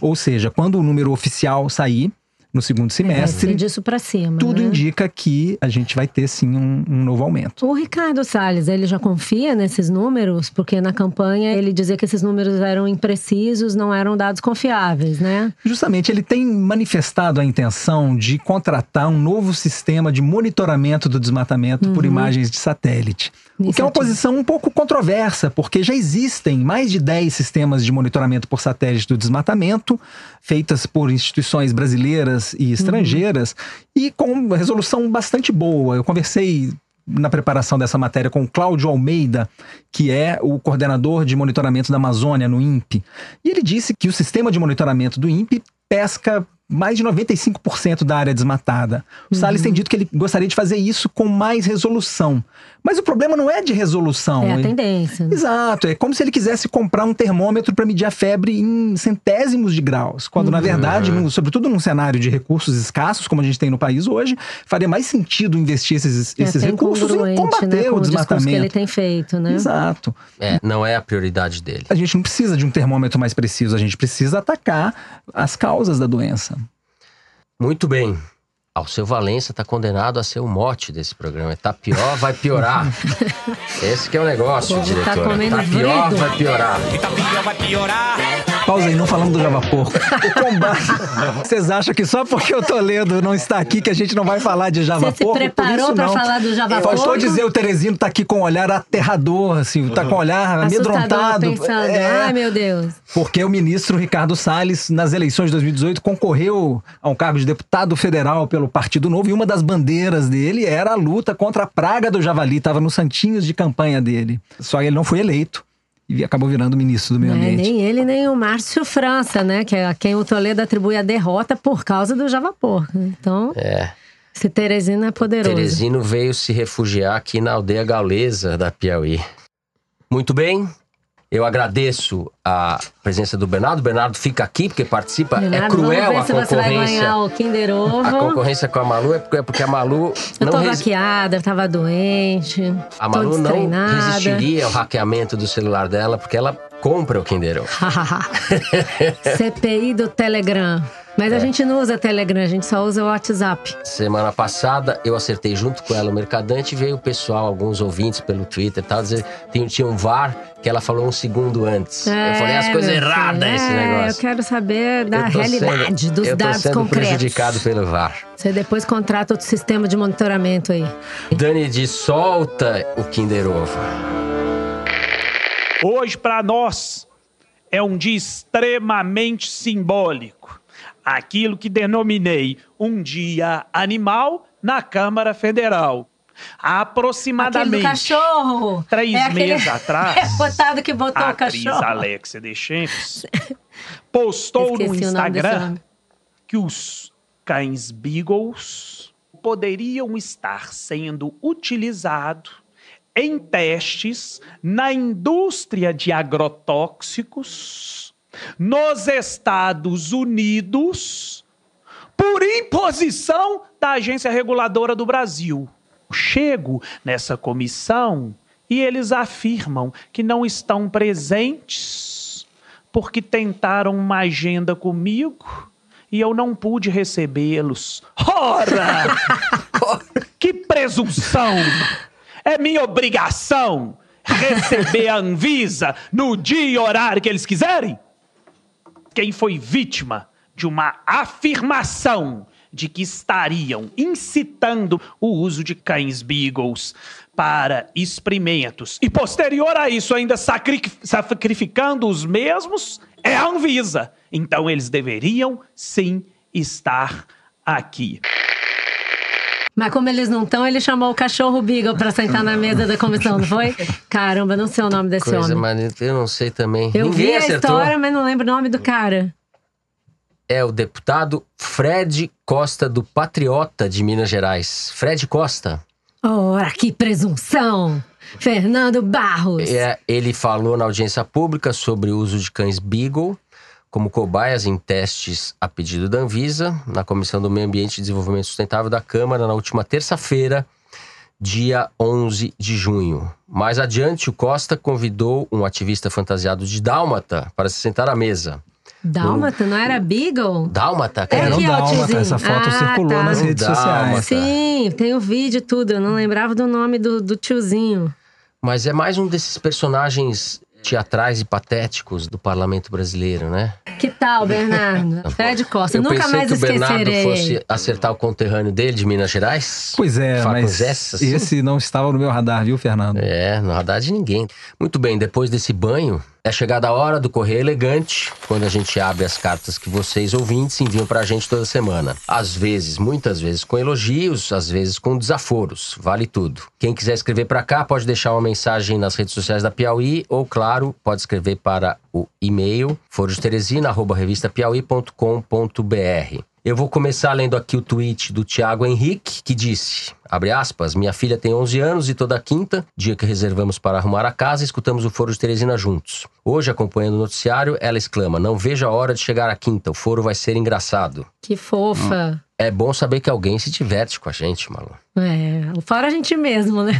Ou seja, quando o número oficial sair no segundo Vai semestre, ser disso pra cima. tudo né? indica que a gente vai ter sim um, um novo aumento. O Ricardo Salles, ele já confia nesses números? Porque na campanha ele dizia que esses números eram imprecisos, não eram dados confiáveis, né? Justamente, ele tem manifestado a intenção de contratar um novo sistema de monitoramento do desmatamento por imagens de satélite. O que é uma posição um pouco controversa, porque já existem mais de 10 sistemas de monitoramento por satélite do desmatamento, feitas por instituições brasileiras e estrangeiras, e com resolução bastante boa. Eu conversei na preparação dessa matéria com Cláudio Almeida, que é o coordenador de monitoramento da Amazônia no INPE. E ele disse que o sistema de monitoramento do INPE pesca mais de 95% da área desmatada. O Salles tem dito que ele gostaria de fazer isso com mais resolução. Mas o problema não é de resolução. É a tendência. né? Exato, é como se ele quisesse comprar um termômetro para medir a febre em centésimos de graus, quando na verdade, num- sobretudo num cenário de recursos escassos como a gente tem no país hoje, faria mais sentido investir esses, É esses até recursos em incongruente, combater né, com o discurso que ele desmatamento. tem feito, né? Exato. É, não é a prioridade dele. A gente não precisa de um termômetro mais preciso, a gente precisa atacar as causas da doença. Muito bem. Alceu Valença está condenado a ser o mote desse programa. Tá pior, vai piorar. Esse que é o negócio, O povo tá diretora. comendo Tá pior, vrido. vai piorar. Pausa aí, não falando do Java Porco. O combate. Vocês acham que só porque o Toledo não está aqui que a gente não vai falar de Java Você se Porco? Por preparou isso pra não. falar do Java Faltou Porco? dizer, o Teresino tá aqui com um olhar aterrador, assim, tá com um olhar Assustador, amedrontado. pensando, É, ai meu Deus. porque o ministro Ricardo Salles, nas eleições de 2018, concorreu a um cargo de deputado federal pelo Partido Novo e uma das bandeiras dele era a luta contra a praga do javali, estava nos santinhos de campanha dele. Só que ele não foi eleito e acabou virando ministro do meio É, ambiente. nem ele, nem o Márcio França, né? Que é a quem o Toledo atribui a derrota por causa do Java Porco. Então, É. esse Teresina é poderoso. Teresino veio se refugiar aqui na aldeia gaulesa da Piauí. Muito bem. Eu agradeço a presença do Bernardo. O Bernardo fica aqui porque participa. Leonardo, é cruel a concorrência. A concorrência com a Malu é porque, é porque a Malu Eu não, tô resi- vaqueada, eu tava doente. a Malu não resistiria ao hackeamento do celular dela porque ela compra o Kinder Ovo. CPI do Telegram. Mas É. a gente não usa Telegram, a gente só usa o WhatsApp. Semana passada eu acertei junto com ela o Mercadante e veio o pessoal, alguns ouvintes pelo Twitter e tal, dizer tinha, tinha um VAR que ela falou um segundo antes. eu falei as É, coisas erradas filho, esse é, negócio. Eu quero saber da realidade, sendo- dos eu dados sendo concretos. prejudicado pelo VAR. Você depois contrata outro sistema de monitoramento aí. Dani diz, solta o Kinder Ovo. Hoje, para nós, é um dia extremamente simbólico. Aquilo que denominei um dia animal na Câmara Federal. Aproximadamente cachorro. três É meses atrás, É que botou a o atriz cachorro. Alexia Deschamps postou no Esqueci o nome desse Instagram que os cães Beagles poderiam estar sendo utilizados em testes na indústria de agrotóxicos nos Estados Unidos por imposição da Agência Reguladora do Brasil. Chego nessa comissão e eles afirmam que não estão presentes porque tentaram uma agenda comigo e eu não pude recebê-los. Ora! que presunção! É minha obrigação receber a Anvisa no dia e horário que eles quiserem? Quem foi vítima de uma afirmação de que estariam incitando o uso de cães beagles para experimentos e posterior a isso ainda sacri- sacrificando os mesmos é a Anvisa. Então eles deveriam sim estar aqui. Mas como eles não estão, ele chamou o cachorro Beagle pra sentar na mesa da comissão, não foi? Caramba, não sei o nome desse Coisa homem. maneira, eu não sei também. Eu Ninguém vi a acertou. história, mas não lembro o nome do cara. É o deputado Fred Costa do Patriota de Minas Gerais. Fred Costa. Ora, que presunção! Fernando Barros. É, ele falou na audiência pública sobre o uso de cães Beagle como cobaias em testes a pedido da Anvisa, na Comissão do Meio Ambiente e Desenvolvimento Sustentável da Câmara, na última terça-feira, dia 11 de junho. Mais adiante, o Costa convidou um ativista fantasiado de dálmata para se sentar à mesa. Dálmata, não era Beagle? Dálmata, É cara. Era um ó, dálmata, essa foto Ah, circulou tá. nas redes Dálmata. sociais. Sim, tem o vídeo e tudo. Eu não lembrava do nome do, do tiozinho. Mas é mais um desses personagens teatrais e patéticos do parlamento brasileiro, né? Que tal, Bernardo? Fred Costa. Eu Nunca pensei mais que o Bernardo fosse acertar o conterrâneo dele de Minas Gerais. Pois é, mas Zessas. esse não estava no meu radar, viu, Fernando? É, no radar de ninguém. Muito bem, depois desse banho, é chegada a hora do Correio Elegante, quando a gente abre as cartas que vocês ouvintes enviam pra gente toda semana. Às vezes, muitas vezes com elogios, às vezes com desaforos. Vale tudo. Quem quiser escrever pra cá pode deixar uma mensagem nas redes sociais da Piauí ou, claro, pode escrever para o e-mail forosteresina.revistapiauí.com.br. Eu vou começar lendo aqui o tweet do Tiago Henrique, que disse, abre aspas, minha filha tem 11 anos e toda quinta, dia que reservamos para arrumar a casa, escutamos o Foro de Teresina juntos. Hoje, acompanhando o noticiário, ela exclama, não vejo a hora de chegar à quinta, o foro vai ser engraçado. Que fofa. É bom saber que alguém se diverte com a gente, Malu. É, fora a gente mesmo, né?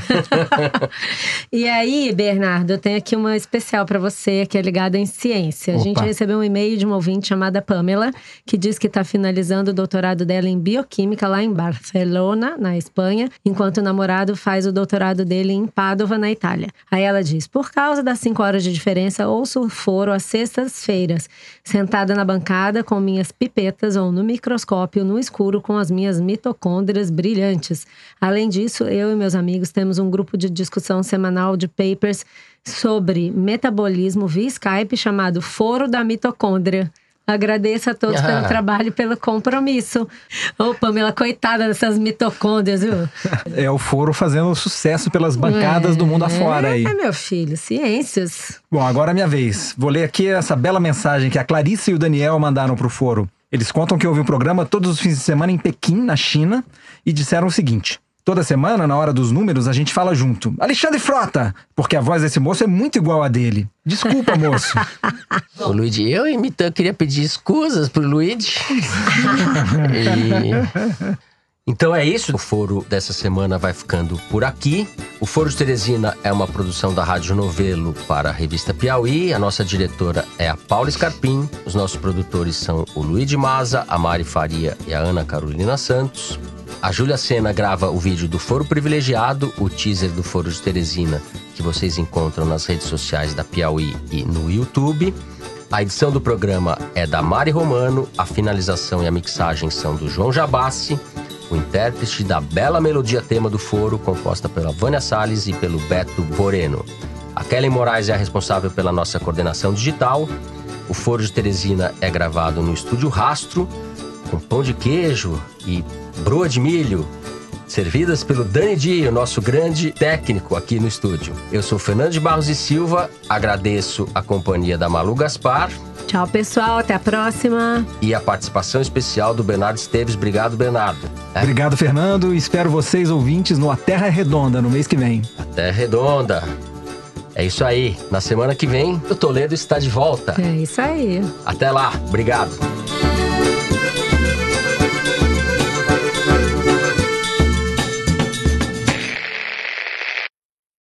e aí, Bernardo, eu tenho aqui uma especial pra você que é ligada em ciência. A gente recebeu um e-mail de uma ouvinte chamada Pamela, que diz que está finalizando o doutorado dela em bioquímica lá em Barcelona, na Espanha, enquanto o namorado faz o doutorado dele em Pádua, na Itália. Aí ela diz: por causa das cinco horas de diferença, ouço foro às sextas-feiras, sentada na bancada com minhas pipetas ou no microscópio no escuro com as minhas mitocôndrias brilhantes. Além disso, eu e meus amigos temos um grupo de discussão semanal de papers sobre metabolismo via Skype chamado Foro da Mitocôndria. Agradeço a todos pelo Ah. trabalho e pelo compromisso. Ô, Pamela, coitada dessas mitocôndrias, viu? É o foro fazendo sucesso pelas bancadas do mundo afora aí. É, meu filho, ciências. Bom, agora é minha vez. Vou ler aqui essa bela mensagem que a Clarice e o Daniel mandaram pro foro. Eles contam que ouvem o programa todos os fins de semana em Pequim, na China, e disseram o seguinte: Toda semana, na hora dos números, a gente fala junto. Alexandre Frota! Porque a voz desse moço é muito igual a dele. Desculpa, moço. O Luigi, eu imitando, queria pedir escusas pro Luigi. E- Então é isso. O foro dessa semana vai ficando por aqui. O Foro de Teresina é uma produção da Rádio Novelo para a revista Piauí. A nossa diretora é a Paula Scarpim. Os nossos produtores são o Luigi Maza, a Mari Faria e a Ana Carolina Santos. A Júlia Sena grava o vídeo do Foro Privilegiado, o teaser do Foro de Teresina, que vocês encontram nas redes sociais da Piauí e no YouTube. A edição do programa é da Mari Romano, a finalização e a mixagem são do João Jabassi, o intérprete da bela melodia tema do foro, composta pela Vânia Salles e pelo Beto Boreno. A Kellen Moraes é a responsável pela nossa coordenação digital. O Foro de Teresina é gravado no Estúdio Rastro, com pão de queijo e broa de milho, servidas pelo Dani Di, o nosso grande técnico aqui no estúdio. Eu sou Fernando de Barros e Silva, agradeço a companhia da Malu Gaspar Tchau, pessoal. Até a próxima. e a participação especial do Bernardo Esteves. Obrigado, Bernardo. É, Obrigado, Fernando. Espero vocês, ouvintes, no A Terra é Redonda, no mês que vem. até redonda. É isso aí. Na semana que vem, o Toledo está de volta. É isso aí. Até lá. Obrigado.